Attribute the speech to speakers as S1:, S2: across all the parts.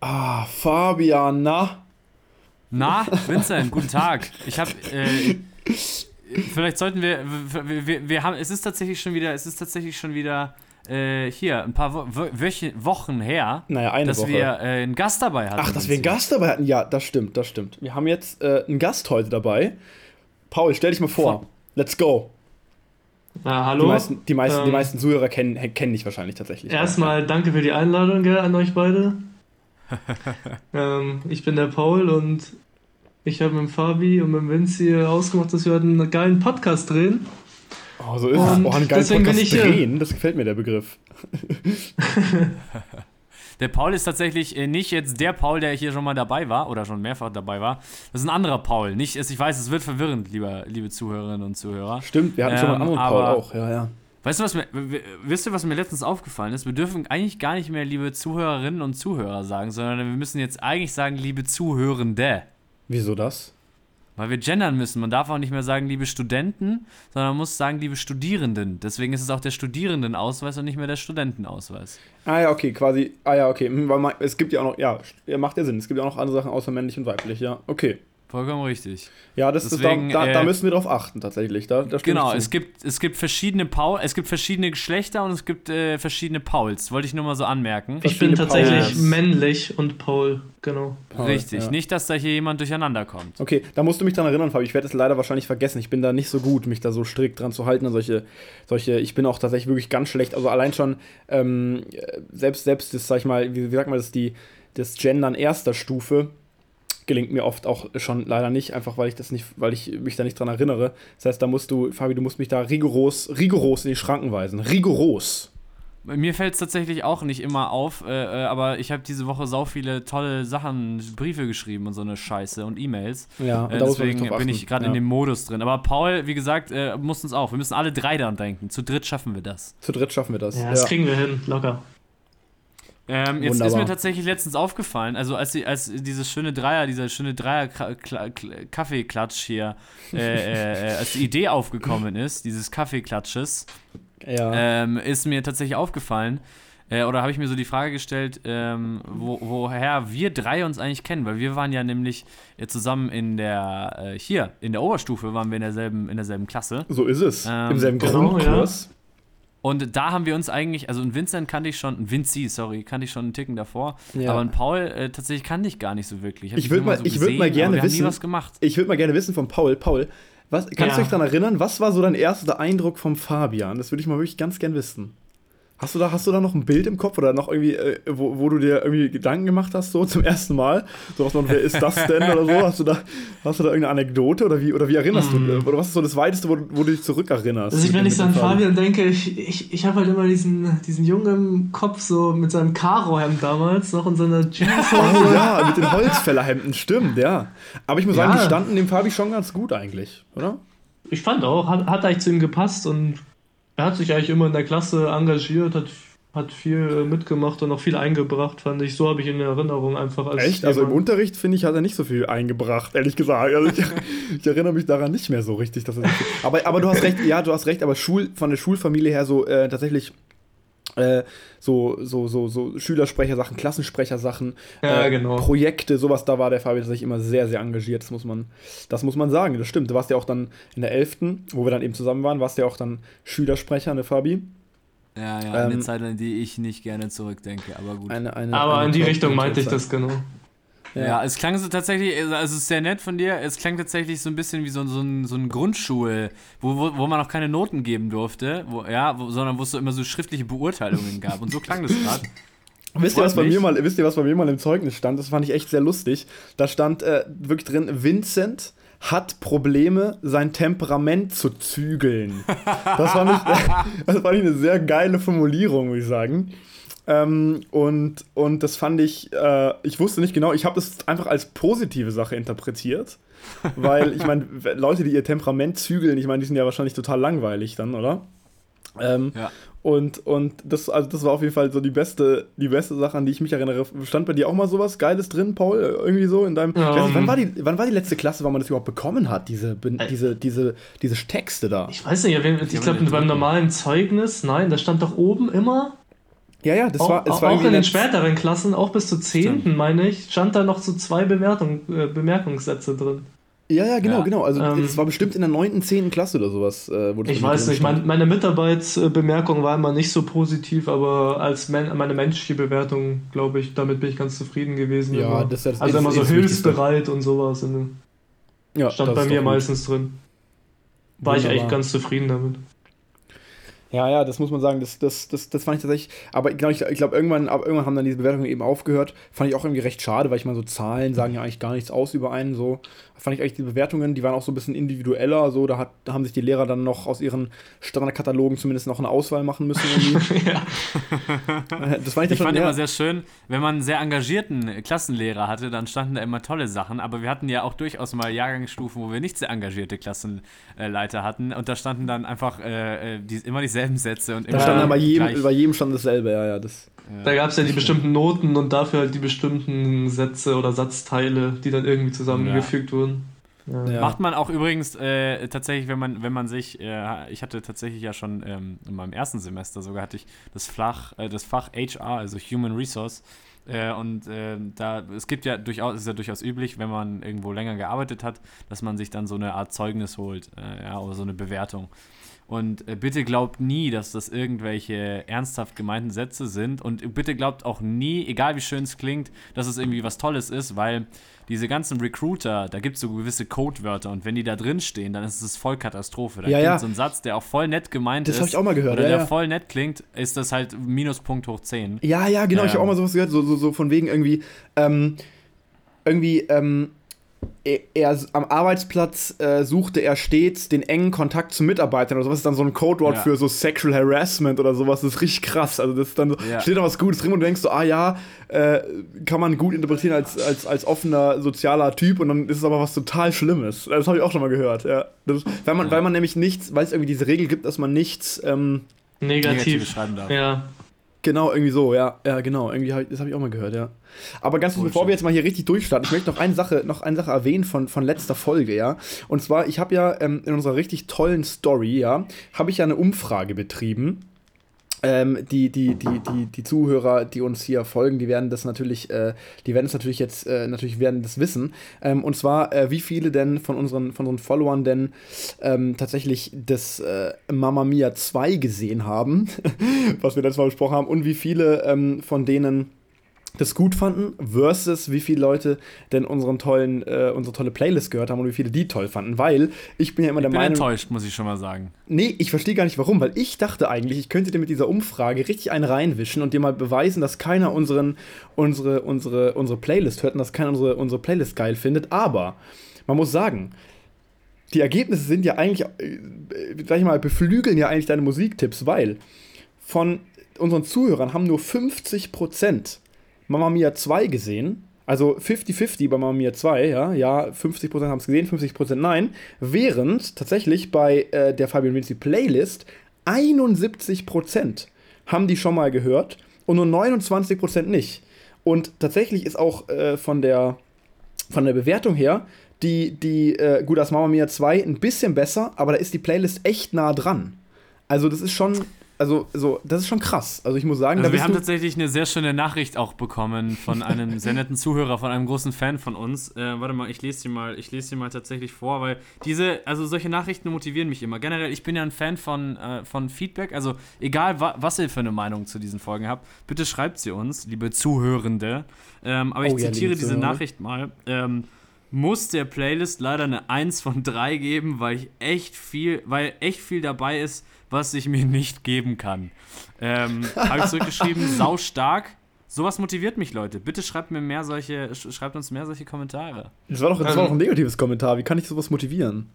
S1: Ah, Fabian, na?
S2: Na, Vincent, guten Tag. Ich habe äh, vielleicht sollten wir, wir, wir, wir haben, es ist tatsächlich schon wieder, es ist tatsächlich schon wieder äh, hier ein paar Wo Wochen her,
S1: naja, eine
S2: dass
S1: Woche.
S2: wir äh, einen Gast dabei hatten.
S1: Ach, dass wir einen Gast dabei hatten? Ja, das stimmt, das stimmt. Wir haben jetzt äh, einen Gast heute dabei. Paul, stell dich mal vor. Let's go.
S3: Ja, hallo.
S1: Die meisten, die meisten,
S3: Ähm,
S1: die meisten Zuhörer kennen, kennen dich wahrscheinlich tatsächlich.
S3: Erstmal danke für die Einladung gell, an euch beide. ähm, ich bin der Paul und ich habe mit dem Fabi und mit dem Vinci ausgemacht, dass wir heute einen geilen Podcast drehen.
S1: Oh, so ist es.
S3: Und
S1: Oh, einen geilen
S3: deswegen bin
S1: Podcast
S3: ich hier.
S1: drehen. Das gefällt mir, der Begriff.
S2: Der Paul ist tatsächlich äh, nicht jetzt der Paul, der hier schon mal dabei war oder schon mehrfach dabei war. Das ist ein anderer Paul. Nicht, es- ich weiß, es wird verwirrend, lieber, liebe Zuhörerinnen und Zuhörer.
S1: Stimmt, wir hatten schon mal einen
S2: Ähm,
S1: anderen Paul auch. Ja, ja.
S2: Weißt du, was mir, wisst ihr, was mir letztens aufgefallen ist? Wir dürfen eigentlich gar nicht mehr liebe Zuhörerinnen und Zuhörer sagen, sondern wir müssen jetzt eigentlich sagen, liebe Zuhörende.
S1: Wieso das?
S2: Weil wir gendern müssen. Man darf auch nicht mehr sagen, liebe Studenten, sondern man muss sagen, liebe Studierenden. Deswegen ist es auch der Studierendenausweis und nicht mehr der Studentenausweis.
S1: Ah ja, okay, quasi. Ah ja, okay. Hm, es gibt ja auch noch, ja, macht ja Sinn. Es gibt ja auch noch andere Sachen außer männlich und weiblich, ja. Okay.
S2: Vollkommen richtig.
S1: Ja, das
S2: Deswegen,
S1: ist, da, da, da
S2: äh,
S1: müssen wir drauf achten, tatsächlich. Da, da
S2: Genau, es gibt, es gibt verschiedene Paul, es gibt verschiedene Geschlechter und es gibt äh, verschiedene Pauls. Wollte ich nur mal so anmerken.
S3: Ich bin tatsächlich
S1: Pauls.
S3: männlich und Paul, genau.
S1: Paul,
S2: Richtig.
S1: ja.
S2: Nicht, dass da hier jemand durcheinander kommt.
S1: Okay, da musst du mich dran erinnern, Fabi. Ich werde es leider wahrscheinlich vergessen. Ich bin da nicht so gut, mich da so strikt dran zu halten an solche, solche. Ich bin auch tatsächlich wirklich ganz schlecht. Also allein schon, ähm, äh, selbst, selbst das, sag ich mal, wie, wie sagt man das, die, das Gendern erster Stufe gelingt mir oft auch schon leider nicht, einfach weil ich das nicht, weil ich mich da nicht dran erinnere. Das heißt, da musst du, Fabi, du musst mich da rigoros, rigoros in die Schranken weisen. Rigoros.
S2: Mir fällt es tatsächlich auch nicht immer auf, äh, äh, aber ich habe diese Woche sau viele tolle Sachen, Briefe geschrieben und so eine Scheiße und E-Mails.
S1: Ja, und
S2: Äh,
S1: da muss man
S2: deswegen
S1: drauf
S2: bin ich gerade
S1: ja.
S2: in dem Modus drin. Aber Paul, wie gesagt, äh, muss uns auch. Wir müssen alle drei daran denken. Zu dritt schaffen wir das.
S1: Zu dritt schaffen wir das.
S3: Ja, das kriegen wir hin, locker.
S2: Ähm, jetzt
S1: Wunderbar.
S2: ist mir tatsächlich letztens aufgefallen, also als, die, als dieses schöne Dreier, dieser schöne Dreier-Kaffeeklatsch hier, äh, äh, äh, als die Idee aufgekommen ist, dieses Kaffeeklatsches,
S1: ja.
S2: ähm, ist mir tatsächlich aufgefallen, äh, oder habe ich mir so die Frage gestellt, ähm, wo, woher wir drei uns eigentlich kennen, weil wir waren ja nämlich äh, zusammen in der, äh, hier, in der Oberstufe waren wir in derselben, in derselben Klasse.
S1: so ist es.
S2: ähm,
S1: Im selben
S3: genau,
S1: Grundkurs.
S2: Und da haben wir uns eigentlich, also einen Vincent kannte ich schon, einen Vinci, sorry, kannte ich schon einen Ticken davor.
S1: Ja.
S2: Aber einen Paul äh, tatsächlich kannte ich gar nicht so wirklich. hab
S1: Ich
S2: ihn
S1: würd
S2: nur
S1: mal- ich würd mal
S2: gesehen,
S1: gerne
S2: wir haben
S1: wissen-
S2: nie was gemacht.
S1: Ich würde mal gerne wissen von Paul. Paul, was, kannst
S3: Ja.
S1: du dich daran erinnern, was war so dein erster Eindruck vom Fabian? Das würde ich mal wirklich ganz gern wissen. Hast du da, hast du da noch ein Bild im Kopf oder noch irgendwie, äh, wo, wo du dir irgendwie Gedanken gemacht hast, so zum ersten Mal? So was man, wer ist das denn oder so? Hast du da, hast du da irgendeine Anekdote oder wie, oder wie erinnerst du, äh, oder was ist so das Weiteste, wo, du- wo du dich zurückerinnerst?
S3: Also ich, wenn ich so an
S1: Fabian?
S3: Denke, ich, ich, ich habe halt immer diesen, diesen Jungen im Kopf so mit seinem Karo-Hemd damals noch und seiner Jeans.
S1: Oh ja, mit den Holzfällerhemden, stimmt, ja. Aber ich muss sagen,
S3: Ja.
S1: die standen dem Fabi schon ganz gut eigentlich, oder?
S3: Ich fand auch, hat, hat eigentlich zu ihm gepasst und er hat sich eigentlich immer in der Klasse engagiert, hat, hat viel äh, mitgemacht und auch viel eingebracht, fand ich. So habe ich ihn in Erinnerung einfach als.
S1: Echt? Also im Unterricht, finde ich, hat er nicht so viel eingebracht, ehrlich gesagt. Also ich, ich erinnere mich daran nicht mehr so richtig, dass er aber, aber du hast recht, ja, du hast recht, aber Schul, von der Schulfamilie her so äh, tatsächlich äh, so, so, so, so Schülersprechersachen, Klassensprechersachen,
S3: Ja,
S1: äh,
S3: genau.
S1: Projekte, sowas, da war der Fabi tatsächlich immer sehr, sehr engagiert. Das muss man, das muss man sagen, das stimmt. Du warst ja auch dann in der 11., wo wir dann eben zusammen waren, warst ja auch dann Schülersprecher, ne Fabi?
S2: Ja, ja,
S1: Ähm,
S2: eine Zeit, an die ich nicht gerne zurückdenke, aber gut.
S1: Eine, eine,
S3: Aber
S1: eine
S3: in die Richtung meinte ich das genau.
S2: Ja. es klang so tatsächlich, also es ist sehr nett von dir, es klang tatsächlich so ein bisschen wie so, so ein, so ein Grundschul, wo, wo, wo man auch keine Noten geben durfte, wo, ja, wo, sondern wo es so immer so schriftliche Beurteilungen gab. Und so klang das gerade.
S1: Wisst ihr, was bei mir mal, wisst ihr, was bei mir mal im Zeugnis stand? Das fand ich echt sehr lustig. Da stand äh, wirklich drin, Vincent hat Probleme, sein Temperament zu zügeln. Das fand ich, das fand ich eine sehr geile Formulierung, würde ich sagen. Ähm, und, und das fand ich, äh, ich wusste nicht genau, ich habe das einfach als positive Sache interpretiert. Weil, ich meine, Leute, die ihr Temperament zügeln, ich meine, die sind ja wahrscheinlich total langweilig dann, oder? Ähm,
S2: Ja.
S1: und, und das, also das war auf jeden Fall so die beste, die beste Sache, an die ich mich erinnere. Stand bei dir auch mal sowas Geiles drin, Paul? Irgendwie so in deinem. Weiß nicht, wann,
S3: Ähm.
S1: war die, wann war die letzte Klasse, wann man das überhaupt bekommen hat, diese, diese, diese, diese Texte da?
S3: Ich weiß nicht, ich glaube beim normalen Zeugnis, nein, da stand doch oben immer
S1: Ja, ja, das
S3: auch,
S1: war, es war
S3: auch in den späteren Klassen, auch bis zur 10.
S2: Stimmt.
S3: meine ich, stand da noch so zwei Bewertung, äh, Bemerkungssätze drin.
S1: Ja, ja, genau,
S2: Ja.
S1: genau. Also
S3: Ähm,
S1: es war bestimmt in der 9., 10. Klasse oder sowas. Äh, wo das
S3: Ich weiß nicht, mein, meine Mitarbeitsbemerkung war immer nicht so positiv, aber als men meine menschliche Bewertung, glaube ich, damit bin ich ganz zufrieden gewesen.
S1: Ja,
S3: immer.
S1: das ist ja das-
S3: also
S1: ist-
S3: immer so
S1: das
S3: hilfsbereit und sowas. in-
S1: ja,
S3: Stand
S1: das
S3: bei mir meistens drin. War ich
S1: Wunderbar.
S3: echt ganz zufrieden damit.
S1: Ja, ja, das muss man sagen, das, das, das, das fand ich tatsächlich, aber ich glaube, ich, ich glaub, irgendwann, irgendwann haben dann diese Bewertungen eben aufgehört. Fand ich auch irgendwie recht schade, weil ich meine, so Zahlen sagen ja eigentlich gar nichts aus über einen. So fand ich eigentlich die Bewertungen, die waren auch so ein bisschen individueller. So, da, hat, da haben sich die Lehrer dann noch aus ihren Standardkatalogen zumindest noch eine Auswahl machen müssen. Irgendwie.
S3: ja.
S1: das fand ich,
S2: Ich fand immer sehr schön, wenn man einen sehr engagierten Klassenlehrer hatte, dann standen da immer tolle Sachen. Aber wir hatten ja auch durchaus mal Jahrgangsstufen, wo wir nicht sehr engagierte Klassenleiter hatten. Und da standen dann einfach äh, äh, die, immer dieselben Sätze und
S1: Da
S2: immer
S1: stand dann bei jedem, bei jedem stand dasselbe, ja, ja. Das,
S3: Da gab es ja die bestimmten Noten und dafür halt die bestimmten Sätze oder Satzteile, die dann irgendwie zusammengefügt wurden. Ja.
S1: Ja.
S2: Macht man auch übrigens äh, tatsächlich, wenn man, wenn man sich, äh, ich hatte tatsächlich ja schon ähm, in meinem ersten Semester sogar hatte ich das Fach, äh, das Fach HR, also Human Resource. Äh, und äh, da, es gibt ja durchaus, es ist ja durchaus üblich, wenn man irgendwo länger gearbeitet hat, dass man sich dann so eine Art Zeugnis holt, äh, ja, oder so eine Bewertung. Und äh, bitte glaubt nie, dass das irgendwelche ernsthaft gemeinten Sätze sind. Und bitte glaubt auch nie, egal wie schön es klingt, dass es irgendwie was Tolles ist, weil diese ganzen Recruiter, da gibt es so gewisse Codewörter und wenn die da drin stehen, dann ist es voll Katastrophe. Da
S1: Ja, ja.
S2: so ein Satz, der auch voll nett gemeint
S1: Das
S2: ist.
S1: hab ich auch mal gehört,
S2: Oder
S1: ja,
S2: der
S1: ja.
S2: voll nett klingt, ist das halt Minuspunkt hoch 10.
S1: Ja, ja, genau, ich habe
S2: Ähm.
S1: auch mal sowas gehört, so, so, so von wegen irgendwie, ähm, irgendwie, ähm, er, er am Arbeitsplatz äh, suchte er stets den engen Kontakt zu Mitarbeitern oder sowas ist dann so ein Codewort
S2: Ja.
S1: für so Sexual Harassment oder sowas, das ist richtig krass. Also das ist dann so,
S2: Ja.
S1: steht da was Gutes drin und du denkst so, ah ja, äh, kann man gut interpretieren als, als, als offener sozialer Typ und dann ist es aber was total Schlimmes. Das habe ich auch schon mal gehört, ja. Das, weil, man,
S2: Ja.
S1: weil man nämlich nichts, weil es irgendwie diese Regel gibt, dass man nichts, ähm,
S2: Negative
S3: Negativ.
S2: schreiben darf.
S3: Ja.
S1: Genau, irgendwie so, ja, ja, genau, irgendwie hab ich, das habe ich auch mal gehört, ja. Aber ganz kurz, bevor wir jetzt mal hier richtig durchstarten, ich möchte noch eine Sache, noch eine Sache erwähnen von, von letzter Folge, ja. Und zwar, ich habe ja ähm, in unserer richtig tollen Story, ja, habe ich ja eine Umfrage betrieben. Ähm, die, die, die, die, die Zuhörer, die uns hier folgen, die werden das natürlich, äh, die werden es natürlich jetzt, äh, natürlich werden das wissen. Ähm, und zwar, äh, wie viele denn von unseren, von unseren Followern denn ähm, tatsächlich das äh, Mamma Mia 2 gesehen haben, was wir letztes Mal besprochen haben, und wie viele ähm, von denen das gut fanden, versus wie viele Leute denn unseren tollen, äh, unsere tolle Playlist gehört haben und wie viele die toll fanden. Weil ich bin ja immer
S2: Ich
S1: der
S2: bin
S1: Meinung.
S2: enttäuscht, muss ich schon mal sagen.
S1: Nee, ich verstehe gar nicht warum, weil ich dachte eigentlich, ich könnte dir mit dieser Umfrage richtig einen reinwischen und dir mal beweisen, dass keiner unseren, unsere, unsere, unsere Playlist hört und dass keiner unsere, unsere Playlist geil findet. Aber man muss sagen, die Ergebnisse sind ja eigentlich, äh, sag ich mal, beflügeln ja eigentlich deine Musiktipps, weil von unseren Zuhörern haben nur 50% Mamma Mia 2 gesehen. Also 50-50 bei Mamma Mia 2, ja. Ja, 50% haben es gesehen, 50% nein. Während tatsächlich bei äh, der Fabian Vinci Playlist 71% haben die schon mal gehört und nur 29% nicht. Und tatsächlich ist auch äh, von der von der Bewertung her, die, die, äh, gut, das Mamma Mia 2 ein bisschen besser, aber da ist die Playlist echt nah dran. Also, das ist schon, also, so, das ist schon krass. Also, ich muss sagen,
S2: Also
S1: da
S2: wir haben tatsächlich eine sehr schöne Nachricht auch bekommen von einem sehr netten Zuhörer, von einem großen Fan von uns. Äh, warte mal, ich lese die mal, ich lese die mal tatsächlich vor, weil diese, also solche Nachrichten motivieren mich immer. Generell, ich bin ja ein Fan von, äh, von Feedback, also egal wa was ihr für eine Meinung zu diesen Folgen habt, bitte schreibt sie uns, liebe Zuhörende. Ähm, aber ich
S1: Oh ja,
S2: zitiere diese
S1: Zuhörer.
S2: Nachricht mal. Ähm, muss der Playlist leider eine 1 von 3 geben, weil ich echt viel, weil echt viel dabei ist, was ich mir nicht geben kann. Ähm, Habe ich zurückgeschrieben, sau stark. Sowas motiviert mich, Leute. Bitte schreibt mir mehr solche, sch- schreibt uns mehr solche Kommentare.
S1: das war doch, das war
S3: Ähm,
S1: doch ein negatives Kommentar. Wie kann ich sowas motivieren?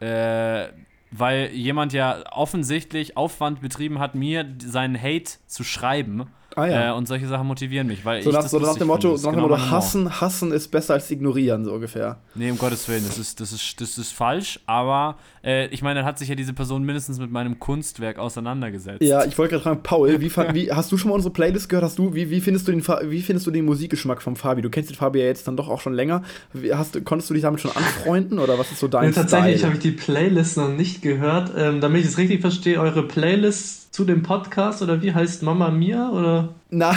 S2: Äh, weil jemand ja offensichtlich Aufwand betrieben hat, mir seinen Hate zu schreiben.
S1: Ah ja.
S2: Äh, und solche Sachen motivieren mich, weil
S1: so
S2: ich
S1: nach,
S2: das
S1: so nach dem Motto,
S2: finde. Das ist
S1: nach dem
S2: genau
S1: Motto
S2: mein Humor.
S1: hassen, hassen ist besser als ignorieren, so ungefähr.
S2: Nee, um Gottes Willen, das ist, das ist, das ist falsch, aber äh, ich meine, dann hat sich ja diese Person mindestens mit meinem Kunstwerk auseinandergesetzt.
S1: Ja, ich wollte gerade fragen, Paul, wie, wie, hast du schon mal unsere Playlist gehört? Hast du, wie, wie, findest du den, wie findest du den Musikgeschmack von Fabi? Du kennst den Fabi ja jetzt dann doch auch schon länger. Wie, hast, du- konntest du dich damit schon anfreunden oder was ist so dein
S3: Nee, tatsächlich habe ich die Playlist noch nicht gehört. Ähm, damit ich es richtig verstehe, eure Playlist zu dem Podcast oder wie heißt Mama Mia oder?
S1: Na.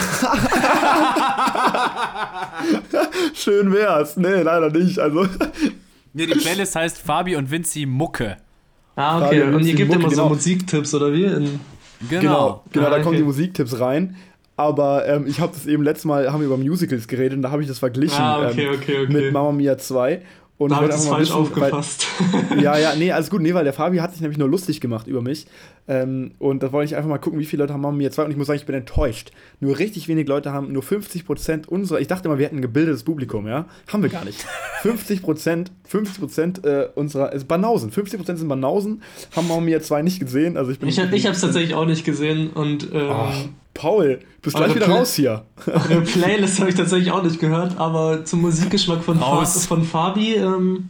S1: Schön wär's. Nee, leider nicht. Also.
S2: Nee, die Playlist heißt Fabi und Vinci Mucke.
S3: Ah, okay.
S1: Fabi und
S3: ihr gebt
S1: Mucke,
S3: immer so
S1: genau.
S3: Musiktipps oder wie? In,
S1: Genau, genau,
S3: Ah,
S1: da kommen
S3: okay.
S1: die Musiktipps rein. Aber ähm, ich habe das eben letztes Mal, haben wir über Musicals geredet und da habe ich das verglichen
S3: Ah, okay,
S1: ähm,
S3: okay, okay.
S1: mit Mamma Mia 2. Und
S3: da habe ich
S1: mal
S3: falsch
S1: wissen, weil-
S3: aufgefasst.
S1: Ja, ja, nee, alles gut. Nee, weil der Fabi hat sich nämlich nur lustig gemacht über mich. Ähm, und da wollte ich einfach mal gucken, wie viele Leute haben Mamma Mia 2. Und ich muss sagen, ich bin enttäuscht. Nur richtig wenig Leute haben, nur 50% unserer, ich dachte immer, wir hätten ein gebildetes Publikum, ja? Haben wir gar nicht. 50%, 50% äh, unserer, ist Banausen. 50% sind Banausen, haben Mamma Mia 2 nicht gesehen. Also ich bin.
S3: Ich, hab- ich habe es tatsächlich auch nicht gesehen und ähm,
S1: Oh, Paul, bist gleich
S3: Eure
S1: wieder raus hier.
S3: Eine Playlist habe ich tatsächlich auch nicht gehört, aber zum Musikgeschmack von, Fa von Fabi, ähm,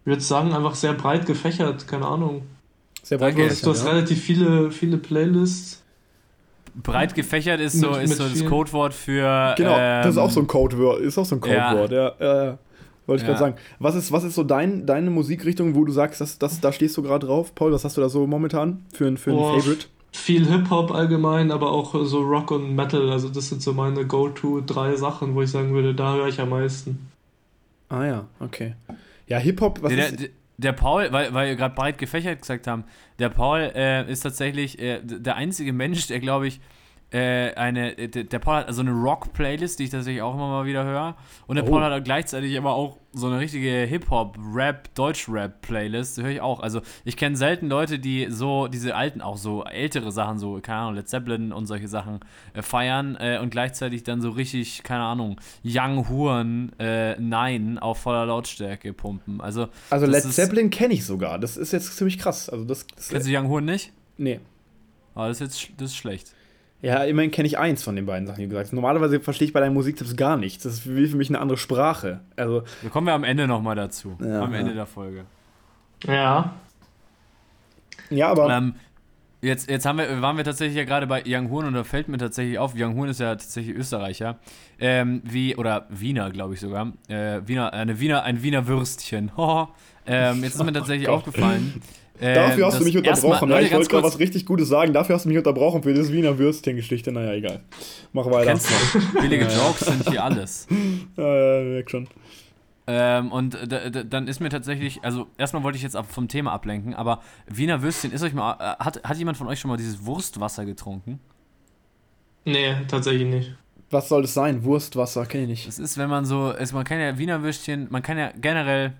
S3: ich würde sagen, einfach sehr breit gefächert, keine Ahnung.
S1: Sehr.
S3: Du hast, du hast
S1: ja.
S3: relativ viele, viele Playlists.
S2: Breit gefächert ist so,
S3: Mit-
S2: ist
S3: mit
S2: so das
S3: vielen-
S2: Codewort für.
S1: Genau, das ist
S2: ähm,
S1: auch so ein Codewort. Ist auch so ein
S2: Ja.
S1: Codewort, ja. ja, ja. Wollte ich
S2: Ja.
S1: gerade sagen. Was ist, was ist so dein, deine Musikrichtung, wo du sagst, dass, dass, da stehst du gerade drauf? Paul, was hast du da so momentan für ein, für ein. Favorite?
S3: Viel Hip-Hop allgemein, aber auch so Rock und Metal. Also das sind so meine Go-To drei Sachen, wo ich sagen würde, da höre ich am meisten.
S1: Ah ja, okay. Ja, Hip-Hop, was
S2: Der,
S1: ist.
S2: der, der Paul, weil, weil wir gerade breit gefächert gesagt haben, der Paul äh, ist tatsächlich äh, der einzige Mensch, der glaube ich, äh, eine, äh, der Paul hat also eine Rock-Playlist, die ich tatsächlich auch immer mal wieder höre. Und der
S1: Oh.
S2: Paul hat gleichzeitig aber auch so eine richtige Hip-Hop, Rap, Deutsch-Rap-Playlist, die höre ich auch. Also ich kenne selten Leute, die so diese alten, auch so ältere Sachen, so, keine Ahnung, Led Zeppelin und solche Sachen äh, feiern äh, und gleichzeitig dann so richtig, keine Ahnung, Young Huren, äh, Nein auf voller Lautstärke pumpen. Also
S1: Also Led Zeppelin kenne ich sogar. Das ist jetzt ziemlich krass. Also das, das
S2: Kennst du Young Horn nicht?
S1: Nee.
S2: Aber das ist jetzt das ist schlecht.
S1: Ja, immerhin kenne ich eins von den beiden Sachen, die du gesagt hast. Normalerweise verstehe ich bei deinen Musiktipps gar nichts. Das ist wie für mich eine andere Sprache. Also,
S2: Da kommen wir am Ende nochmal dazu.
S1: Ja,
S2: am Ende
S1: ja.
S2: der Folge.
S3: Ja,
S1: ja, aber.
S2: Ähm, jetzt, jetzt haben wir, waren wir tatsächlich ja gerade bei Young Horn und da fällt mir tatsächlich auf, Young Horn ist ja tatsächlich Österreicher. Ähm, wie, oder Wiener, glaube ich sogar. Äh, Wiener, eine Wiener, ein Wiener Würstchen. Ähm, jetzt ist mir tatsächlich
S1: Gott.
S2: aufgefallen. äh,
S1: Dafür hast du mich unterbrochen. ja,
S2: Leute,
S1: ich wollte gerade was richtig Gutes sagen. Dafür hast du mich unterbrochen für das Wiener Würstchen-Geschichte. Naja, egal. Mach weiter.
S2: Kennst du? Billige Jokes sind hier alles.
S1: Äh, merk schon.
S2: Ähm, und da, da, dann ist mir tatsächlich, also erstmal wollte ich jetzt ab vom Thema ablenken, aber Wiener Würstchen, ist euch mal, äh, hat, hat jemand von euch schon mal dieses Wurstwasser getrunken?
S3: nee, tatsächlich nicht.
S1: Was soll das sein? Wurstwasser, kenne ich nicht.
S2: Das ist, wenn man so, es, man kann ja Wiener Würstchen, man kann ja generell,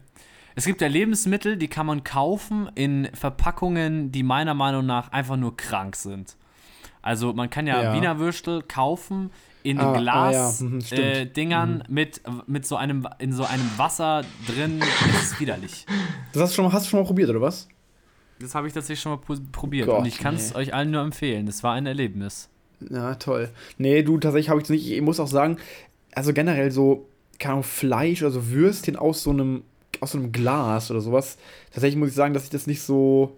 S2: es gibt ja Lebensmittel, die kann man kaufen in Verpackungen, die meiner Meinung nach einfach nur krank sind. Also man kann ja,
S1: Ja.
S2: Wiener Würstel kaufen in
S1: Ah, ah,
S2: Glas
S1: ja, mhm,
S2: äh, Dingern mit, mit so einem in so einem Wasser drin. Das ist widerlich.
S1: Das hast du schon mal, hast du schon mal probiert, oder was?
S2: Das habe ich tatsächlich schon mal probiert
S1: Gott,
S2: und ich kann es
S1: nee.
S2: euch allen nur empfehlen. Das war ein Erlebnis.
S1: Ja, toll. Nee, du, tatsächlich habe ich es nicht. Ich muss auch sagen, also generell so, keine Ahnung, Fleisch, also Würstchen aus so einem, aus so einem Glas oder sowas. Tatsächlich muss ich sagen, dass ich das nicht so.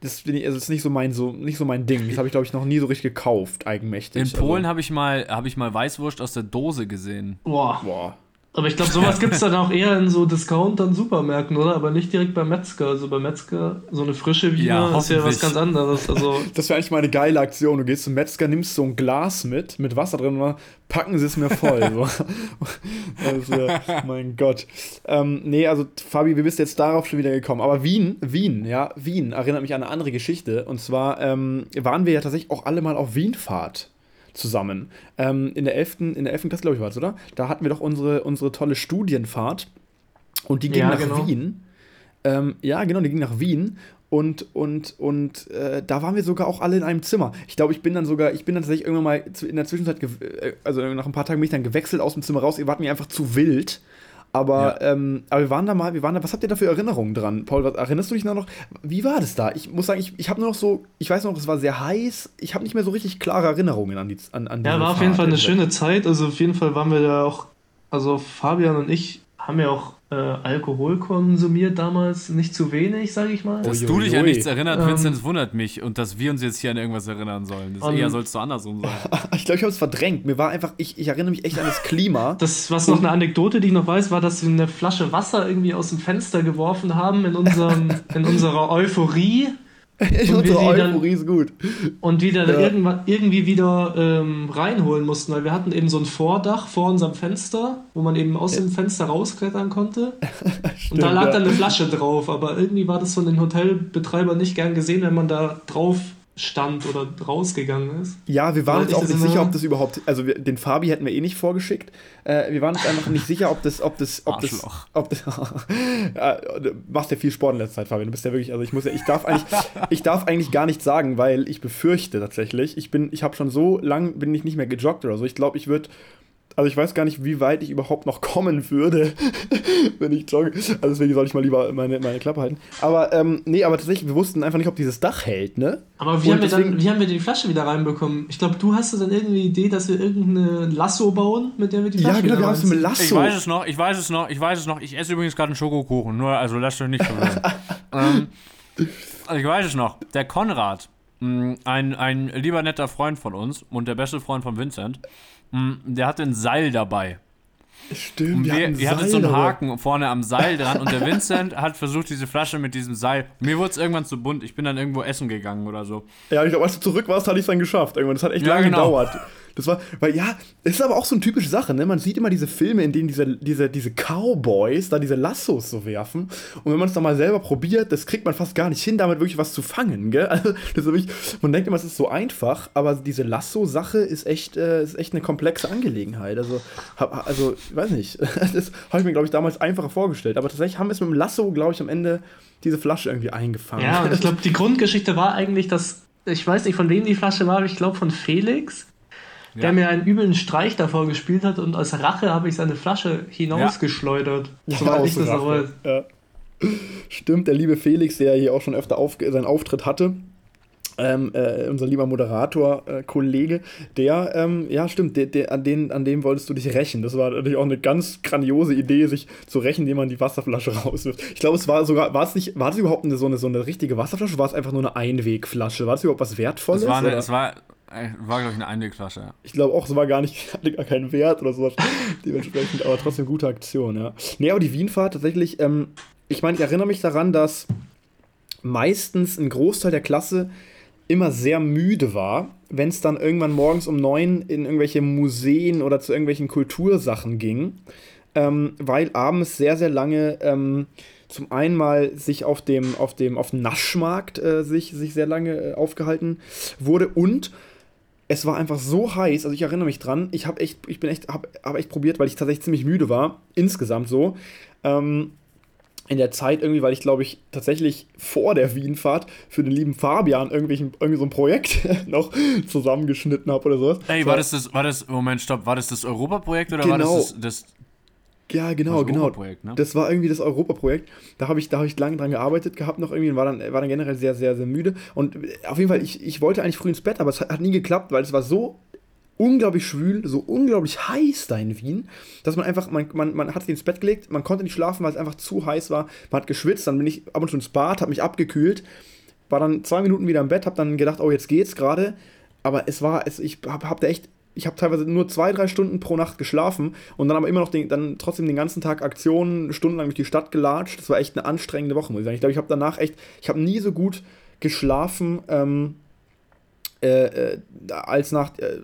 S1: Das, bin ich, also das ist nicht so mein, so, nicht so mein Ding. Das habe ich, glaube ich, noch nie so richtig gekauft, eigenmächtig.
S2: In Polen
S1: Also,
S2: habe ich mal habe ich mal Weißwurst aus der Dose gesehen.
S3: Boah.
S1: boah.
S3: Aber ich glaube, sowas gibt es dann auch eher in so Discountern, Supermärkten, oder? Aber nicht direkt beim Metzger. Also beim Metzger, so eine frische Wiener
S2: Ja,
S3: ist ja was ganz anderes. Also,
S1: Das wäre eigentlich mal eine geile Aktion. Du gehst zum Metzger, nimmst so ein Glas mit, mit Wasser drin, und dann packen sie es mir voll. so. wär, mein Gott. Ähm, nee, also Fabi, wir bist jetzt darauf schon wieder gekommen. Aber Wien, Wien, ja, Wien erinnert mich an eine andere Geschichte. Und zwar ähm, waren wir ja tatsächlich auch alle mal auf Wienfahrt zusammen. Ähm, in der 11., in der 11. Klasse, glaube ich, war es, oder? Da hatten wir doch unsere, unsere tolle Studienfahrt. Und die ging
S3: Ja,
S1: nach
S3: genau.
S1: Wien. Ähm, ja, genau, die ging nach Wien. Und, und, und äh, da waren wir sogar auch alle in einem Zimmer. Ich glaube, ich bin dann sogar, ich bin dann tatsächlich irgendwann mal in der Zwischenzeit, äh, also nach ein paar Tagen bin ich dann gewechselt aus dem Zimmer raus. Ihr wart mir einfach zu wild. Aber, ähm, aber wir waren da mal, wir waren da, was habt ihr da für Erinnerungen dran? Paul, was, erinnerst du dich noch? Wie war das da? Ich muss sagen, ich, ich habe nur noch so, ich weiß noch, es war sehr heiß. Ich habe nicht mehr so richtig klare Erinnerungen an die an, an
S3: ja, war auf jeden. Fall eine schöne Zeit. Also auf jeden Fall waren wir da auch, also Fabian und ich haben ja auch äh, Alkohol konsumiert damals, nicht zu wenig, sage ich mal.
S2: Dass du dich an nichts erinnert,
S3: Ähm,
S2: Vincent, wundert mich. Und dass wir uns jetzt hier an irgendwas erinnern sollen. Das
S3: Und-
S2: eher soll es so andersrum sein.
S1: Ich glaube, ich habe es verdrängt. Mir war einfach, ich, ich erinnere mich echt an das Klima.
S3: Das, was noch eine Anekdote, die ich noch weiß, war, dass wir eine Flasche Wasser irgendwie aus dem Fenster geworfen haben in, unserem, in unserer Euphorie
S1: Unsere
S3: wir die dann-
S1: Euphorie ist gut.
S3: Und die dann
S1: Ja.
S3: irgendwann, irgendwie wieder ähm, reinholen mussten, weil wir hatten eben so ein Vordach vor unserem Fenster, wo man eben aus dem Fenster rausklettern konnte. und da lag
S1: ja.
S3: dann eine Flasche drauf, aber irgendwie war das von den Hotelbetreibern nicht gern gesehen, wenn man da drauf stand oder rausgegangen ist.
S1: Ja, wir waren uns auch
S3: das
S1: nicht sicher, ob das überhaupt, also wir, den Fabi hätten wir eh nicht vorgeschickt. Äh, wir waren uns einfach nicht sicher, ob das, ob das, ob das,
S2: Arschloch.
S1: ob das, ja, du machst ja viel Sport in letzter Zeit, Fabi. Du bist ja wirklich, also ich muss ja, ich darf eigentlich, ich darf eigentlich gar nichts sagen, weil ich befürchte tatsächlich, ich bin, ich habe schon so lang, bin ich nicht mehr gejoggt oder so. Ich glaube, ich würde, also ich weiß gar nicht, wie weit ich überhaupt noch kommen würde, wenn ich jogge. Also deswegen soll ich mal lieber meine, meine Klappe halten. Aber, ähm, nee, aber tatsächlich, wir wussten einfach nicht, ob dieses Dach hält, ne?
S3: Aber wie
S1: Und
S3: haben, wir dann, wie haben wir die Flasche wieder reinbekommen? Ich glaube, du hast dann irgendwie die Idee, dass wir irgendeine Lasso bauen, mit der wir die Flasche
S1: Ja, genau,
S3: wieder
S1: wir haben
S3: reinziehen.
S1: Lasso.
S2: Ich weiß es noch, ich weiß es noch, ich weiß es noch. Ich esse übrigens gerade einen Schokokuchen, nur also lasst euch nicht verwirren. ähm, also ich weiß es noch. Der Konrad, mh, ein, ein lieber netter Freund von uns und der beste Freund von Vincent, der hatte ein Seil dabei.
S1: Stimmt,
S2: Und
S1: wir
S2: wir,
S1: hatten
S2: so einen. Haken vorne am Seil dran und der Vincent hat versucht, diese Flasche mit diesem Seil. Mir wurde es irgendwann zu bunt. Ich bin dann irgendwo essen gegangen oder so.
S1: Ja, ich glaube, als du zurück warst, hatte ich es dann geschafft. Irgendwann. Das hat echt
S2: Ja,
S1: lange
S2: genau.
S1: gedauert. Das war, weil ja, es ist aber auch so eine typische Sache, ne? Man sieht immer diese Filme, in denen diese, diese, diese Cowboys da diese Lassos so werfen. Und wenn man es dann mal selber probiert, das kriegt man fast gar nicht hin, damit wirklich was zu fangen, gell? Also, das ist wirklich, man denkt immer, es ist so einfach, aber diese Lasso-Sache ist echt, äh, ist echt eine komplexe Angelegenheit. Also, hab, also ich weiß nicht. Das habe ich mir, glaube ich, damals einfacher vorgestellt. Aber tatsächlich haben wir es mit dem Lasso, glaube ich, am Ende diese Flasche irgendwie eingefangen.
S3: Ja, und ich glaube, die Grundgeschichte war eigentlich, dass, ich weiß nicht, von wem die Flasche war, aber ich glaube von Felix, der
S2: Ja.
S3: mir einen üblen Streich davor gespielt hat und als Rache habe ich seine Flasche hinausgeschleudert. Soweit ich das noch weiß.
S1: Ja. Stimmt, der liebe Felix, der hier auch schon öfter auf, seinen Auftritt hatte. Ähm, äh, unser lieber Moderator, äh, Kollege, der, ähm, ja, stimmt, der, der, an, den, an dem wolltest du dich rächen. Das war natürlich auch eine ganz grandiose Idee, sich zu rächen, indem man die Wasserflasche rauswirft. Ich glaube, es war sogar, war es nicht, war das überhaupt eine, so, eine, so eine richtige Wasserflasche? oder War es einfach nur eine Einwegflasche? War das überhaupt was Wertvolles?
S2: Es war, eine, es war, war glaube ich, eine Einwegflasche.
S1: Ich glaube auch, es war gar nicht, hatte gar keinen Wert oder sowas. Dementsprechend, aber trotzdem gute Aktion, ja. Nee, aber die Wienfahrt tatsächlich, ähm, ich meine, ich erinnere mich daran, dass meistens ein Großteil der Klasse immer sehr müde war, wenn es dann irgendwann morgens um neun in irgendwelche Museen oder zu irgendwelchen Kultursachen ging, ähm, weil abends sehr, sehr lange ähm, zum einen mal sich auf dem, auf dem, auf dem Naschmarkt äh, sich, sich sehr lange äh, aufgehalten wurde und es war einfach so heiß, also ich erinnere mich dran, ich habe echt, ich bin echt, habe hab echt probiert, weil ich tatsächlich ziemlich müde war, insgesamt so, ähm, in der Zeit irgendwie, weil ich glaube ich tatsächlich vor der Wienfahrt für den lieben Fabian irgendwelchen, irgendwie so ein Projekt noch zusammengeschnitten habe oder sowas.
S2: Ey, war das das, war das, Moment, stopp, war das das Europaprojekt oder war
S1: Genau.
S2: das das, das
S1: Ja, genau,
S2: Das
S1: genau.
S2: Ne?
S1: Das war irgendwie das Europaprojekt. Da habe ich, da hab ich lange dran gearbeitet gehabt noch irgendwie und war dann, war dann generell sehr, sehr, sehr müde. Und auf jeden Fall, ich, ich wollte eigentlich früh ins Bett, aber es hat, hat nie geklappt, weil es war so unglaublich schwül, so unglaublich heiß da in Wien, dass man einfach, man, man, man hat sich ins Bett gelegt, man konnte nicht schlafen, weil es einfach zu heiß war. Man hat geschwitzt, dann bin ich ab und zu ins Bad, habe mich abgekühlt, war dann zwei Minuten wieder im Bett, habe dann gedacht, oh, jetzt geht's gerade. Aber es war, es, ich habe hab da echt, ich habe teilweise nur zwei, drei Stunden pro Nacht geschlafen und dann aber immer noch den, dann trotzdem den ganzen Tag Aktionen, stundenlang durch die Stadt gelatscht. Das war echt eine anstrengende Woche, muss ich sagen. Ich glaube, ich habe danach echt, ich habe nie so gut geschlafen, ähm, äh, äh, als, nach, äh,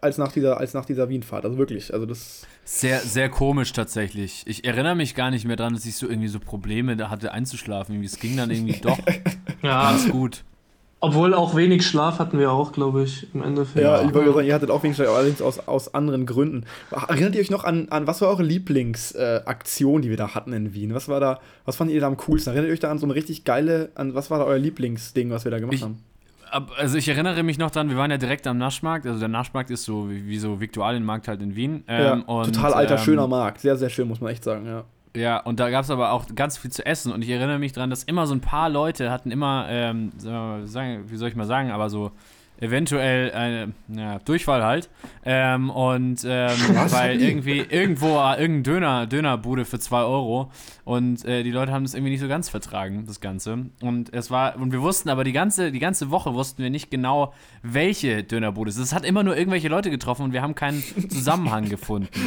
S1: als nach dieser, als nach dieser Wienfahrt. Also wirklich, also das.
S2: Sehr, sehr komisch tatsächlich. Ich erinnere mich gar nicht mehr dran, dass ich so irgendwie so Probleme da hatte einzuschlafen. Irgendwie, es ging dann irgendwie doch
S3: Ja,
S2: ganz gut.
S3: Obwohl auch wenig Schlaf hatten wir auch, glaube ich, im Endeffekt.
S1: Ja, ich wollte sagen, ihr hattet auch wenig Schlaf, allerdings aus, aus anderen Gründen. Erinnert ihr euch noch an, an was war eure Lieblingsaktion, die wir da hatten in Wien? Was war da, was fandet ihr da am coolsten? Erinnert ihr euch da an so eine richtig geile, an was war da euer Lieblingsding, was wir da gemacht
S2: Ich-
S1: haben?
S2: Ab- Also ich erinnere mich noch dran, wir waren ja direkt am Naschmarkt. Also der Naschmarkt ist so wie, wie so Viktualienmarkt halt in Wien.
S1: Ja,
S2: Ähm, und,
S1: total alter,
S2: ähm,
S1: schöner Markt. Sehr, sehr schön, muss man echt sagen, ja.
S2: Ja, und da gab es aber auch ganz viel zu essen. Und ich erinnere mich dran, dass immer so ein paar Leute hatten immer, ähm, wie soll ich mal sagen, aber so eventuell eine, ja, Durchfall halt. Ähm, und ähm, weil irgendwie irgendwo war irgendein Döner, Dönerbude für 2 Euro und äh, die Leute haben das irgendwie nicht so ganz vertragen, das Ganze. Und es war, und wir wussten aber die ganze, die ganze Woche wussten wir nicht genau, welche Dönerbude es ist. Es hat immer nur irgendwelche Leute getroffen und wir haben keinen Zusammenhang gefunden.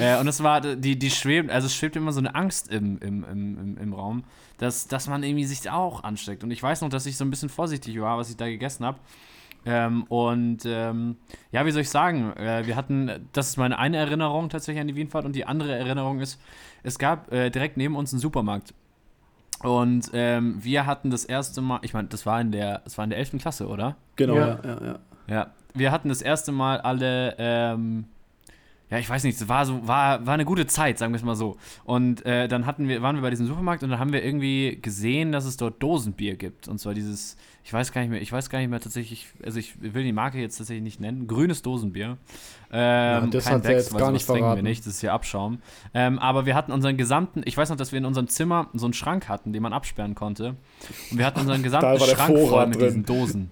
S2: Äh, und es war, die, die schwebt, also es schwebt immer so eine Angst im, im, im, im Raum, dass, dass man irgendwie sich auch ansteckt. Und ich weiß noch, dass ich so ein bisschen vorsichtig war, was ich da gegessen habe. Ähm, und ähm, ja, wie soll ich sagen? Äh, wir hatten, das ist meine eine Erinnerung tatsächlich an die Wienfahrt und die andere Erinnerung ist, es gab äh, direkt neben uns einen Supermarkt. Und ähm, wir hatten das erste Mal, ich meine, das war in der, das war in der 11. Klasse, oder?
S1: Genau,
S3: Ja.
S1: ja, ja, ja.
S2: Ja. Wir hatten das erste Mal alle, ähm, ja, ich weiß nicht, es war so, war, war eine gute Zeit, sagen wir es mal so. Und äh, dann hatten wir, waren wir bei diesem Supermarkt und dann haben wir irgendwie gesehen, dass es dort Dosenbier gibt. Und zwar dieses, ich weiß gar nicht mehr, ich weiß gar nicht mehr tatsächlich, also ich will die Marke jetzt tatsächlich nicht nennen, grünes Dosenbier. Ähm,
S1: das
S2: kein
S1: hat
S2: Becks,
S1: jetzt gar nicht
S2: trinken wir
S1: verraten.
S2: nicht, das ist ja Abschaum. Ähm, aber wir hatten unseren gesamten, ich weiß noch, dass wir in unserem Zimmer so einen Schrank hatten, den man absperren konnte. Und wir hatten unseren gesamten Schrank voll mit
S1: drin.
S2: diesen Dosen.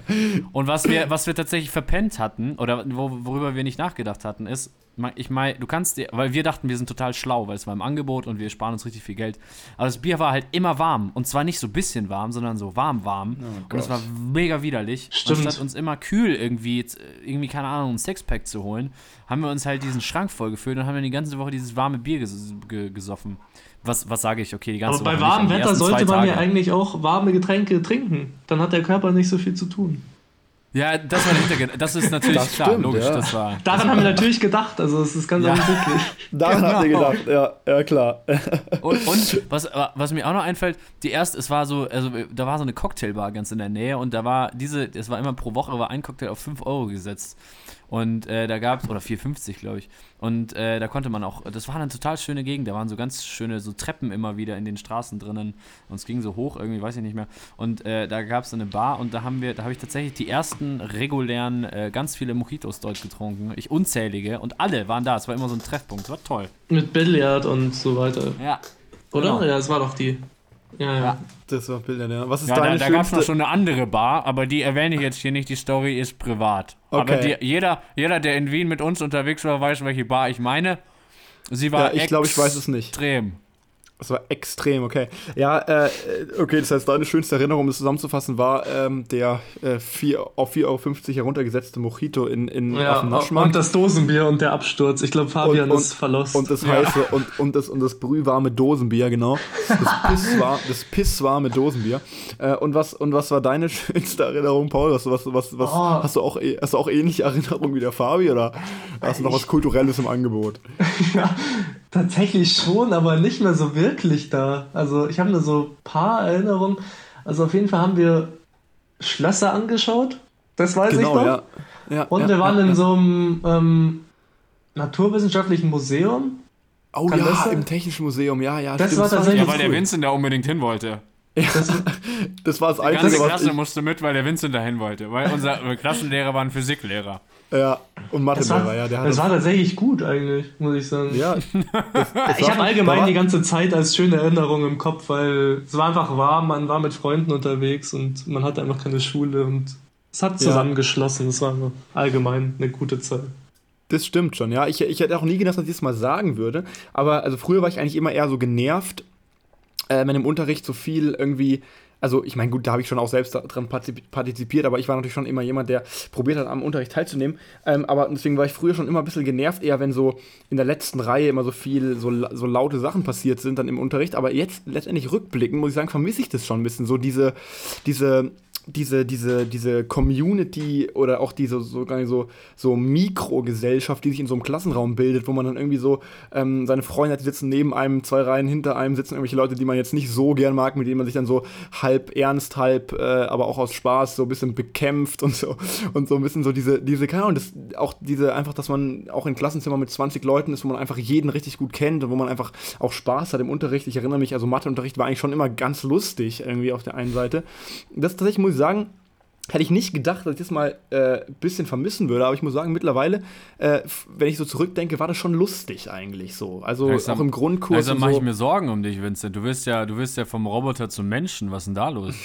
S2: Und was wir, was wir tatsächlich verpennt hatten, oder wo, worüber wir nicht nachgedacht hatten, ist, ich meine, du kannst dir, weil wir dachten, wir sind total schlau, weil es war im Angebot und wir sparen uns richtig viel Geld. Aber das Bier war halt immer warm. Und zwar nicht so ein bisschen warm, sondern so warm, warm. und es war mega widerlich.
S3: Stimmt.
S2: Und statt uns immer kühl irgendwie, irgendwie, keine Ahnung, ein Sixpack zu holen, haben wir uns halt diesen Schrank vollgefüllt und haben dann die ganze Woche dieses warme Bier ges ge gesoffen. Was, was sage ich? Okay, die ganze
S3: Aber bei
S2: Woche
S3: warmem Wetter sollte man ja eigentlich auch warme Getränke trinken. Dann hat der Körper nicht so viel zu tun.
S2: Ja, das war der Hintergrund. Das ist natürlich
S1: Das
S2: klar,
S1: stimmt,
S2: logisch.
S1: ja.
S2: Das war.
S3: Daran haben wir natürlich gedacht, also es ist ganz
S2: Ja.
S3: offensichtlich.
S1: Daran habt ihr
S2: Genau.
S1: gedacht, ja, ja klar.
S2: Und, und was, was mir auch noch einfällt, die erste, es war so, also da war so eine Cocktailbar ganz in der Nähe und da war diese, es war immer pro Woche, war ein Cocktail auf 5 Euro gesetzt. Und äh, da gab es, oder 4,50 glaube ich. Und äh, da konnte man auch, das war eine total schöne Gegend, da waren so ganz schöne so Treppen immer wieder in den Straßen drinnen. Und es ging so hoch, irgendwie, weiß ich nicht mehr. Und äh, da gab es eine Bar und da haben wir, da habe ich tatsächlich die ersten regulären, äh, ganz viele Mojitos dort getrunken. Ich unzählige und alle waren da. Es war immer so ein Treffpunkt. Es war toll.
S3: Mit Billard und so weiter.
S2: Ja.
S3: Oder?
S2: Genau.
S3: Ja, es war doch die. Ja, ja.
S1: Das war Bilder, ja. Was ist
S2: Ja, da,
S1: deine
S2: da gab es noch schon eine andere Bar, aber die erwähne ich jetzt hier nicht. Die Story ist privat. Aber
S1: Okay.
S2: die, jeder, jeder, der in Wien mit uns unterwegs war, weiß, welche Bar ich meine. Sie war
S1: ja, ich glaube, ich weiß es nicht.
S2: extrem.
S1: Das war extrem, okay. Ja, äh, okay, das heißt, deine schönste Erinnerung, um das zusammenzufassen, war ähm, der äh, vier, auf 4,50 Euro heruntergesetzte Mojito in, in,
S3: Ja,
S1: auf dem
S3: und
S1: Naschmarkt.
S3: das Dosenbier und der Absturz. Ich glaube, Fabian
S1: Und-
S3: ist verlost.
S1: Und das
S2: Ja.
S1: heiße und, und, das, und das brühwarme Dosenbier, genau. Das, pisswar, das pisswarme Dosenbier. Äh, und, was, und was war deine schönste Erinnerung, Paul? Was, was, was, was,
S3: Oh.
S1: hast, du auch, eh- hast du auch ähnliche Erinnerungen wie der Fabi oder hast du noch was Kulturelles im Angebot?
S3: ja, tatsächlich schon, aber nicht mehr so wirklich da. Also ich habe nur so ein paar Erinnerungen. Also auf jeden Fall haben wir Schlösser angeschaut. Das weiß ich
S1: Genau,
S3: noch.
S1: ja. ja.
S3: Und
S1: ja,
S3: wir waren
S1: ja,
S3: in
S1: ja.
S3: so einem ähm, naturwissenschaftlichen Museum.
S1: Oh
S3: Kann
S1: ja, im Technischen Museum, ja, ja.
S3: Das
S1: stimmt,
S3: war tatsächlich-
S2: Ja, weil der. Vincent da unbedingt hin wollte.
S3: Das,
S1: Das war das
S2: Die ganze
S1: Einzige,
S2: Klasse
S1: ich,
S2: musste mit, weil der Vincent dahin wollte. Weil unser Klassenlehrer war ein Physiklehrer.
S1: Ja, und
S3: das,
S1: Mathelehrer,
S3: war,
S1: ja, der hat
S3: das
S1: das,
S3: war tatsächlich gut eigentlich, muss ich sagen.
S1: ja,
S3: ich habe allgemein
S1: war-
S3: die ganze Zeit als schöne Erinnerung im Kopf, weil es war einfach warm, man war mit Freunden unterwegs und man hatte einfach keine Schule und es hat zusammengeschlossen. Es war allgemein eine gute Zeit.
S1: Das stimmt schon, ja. Ich, ich hätte auch nie gedacht, dass ich das mal sagen würde. Aber also früher war ich eigentlich immer eher so genervt, äh, wenn im Unterricht so viel irgendwie. Also, ich meine, gut, da habe ich schon auch selbst daran partizip- partizipiert, aber ich war natürlich schon immer jemand, der probiert hat, am Unterricht teilzunehmen. Ähm, aber deswegen war ich früher schon immer ein bisschen genervt, eher wenn so in der letzten Reihe immer so viel, so, so laute Sachen passiert sind dann im Unterricht. Aber jetzt letztendlich rückblickend, muss ich sagen, vermisse ich das schon ein bisschen. So diese, diese, diese, diese, diese Community oder auch diese sogar so, so Mikrogesellschaft, die sich in so einem Klassenraum bildet, wo man dann irgendwie so ähm, seine Freunde hat, die sitzen neben einem, zwei Reihen hinter einem, sitzen irgendwelche Leute, die man jetzt nicht so gern mag, mit denen man sich dann so halb ernst, halb, äh, aber auch aus Spaß so ein bisschen bekämpft und so und so ein bisschen so diese, diese, keine Ahnung, das, auch diese, einfach, dass man auch in Klassenzimmern mit 20 Leuten ist, wo man einfach jeden richtig gut kennt und wo man einfach auch Spaß hat im Unterricht. Ich erinnere mich, also Matheunterricht war eigentlich schon immer ganz lustig irgendwie auf der einen Seite. Das tatsächlich muss sagen, Hätte ich nicht gedacht, dass ich das mal ein äh, bisschen vermissen würde, aber ich muss sagen, mittlerweile, äh, wenn ich so zurückdenke, war das schon lustig eigentlich so. Also
S2: Langsam-
S1: auch im Grundkurs.
S2: Also mache
S1: so.
S2: ich mir Sorgen um dich, Vincent. Du wirst ja, du wirst ja vom Roboter zum Menschen. Was ist denn da los?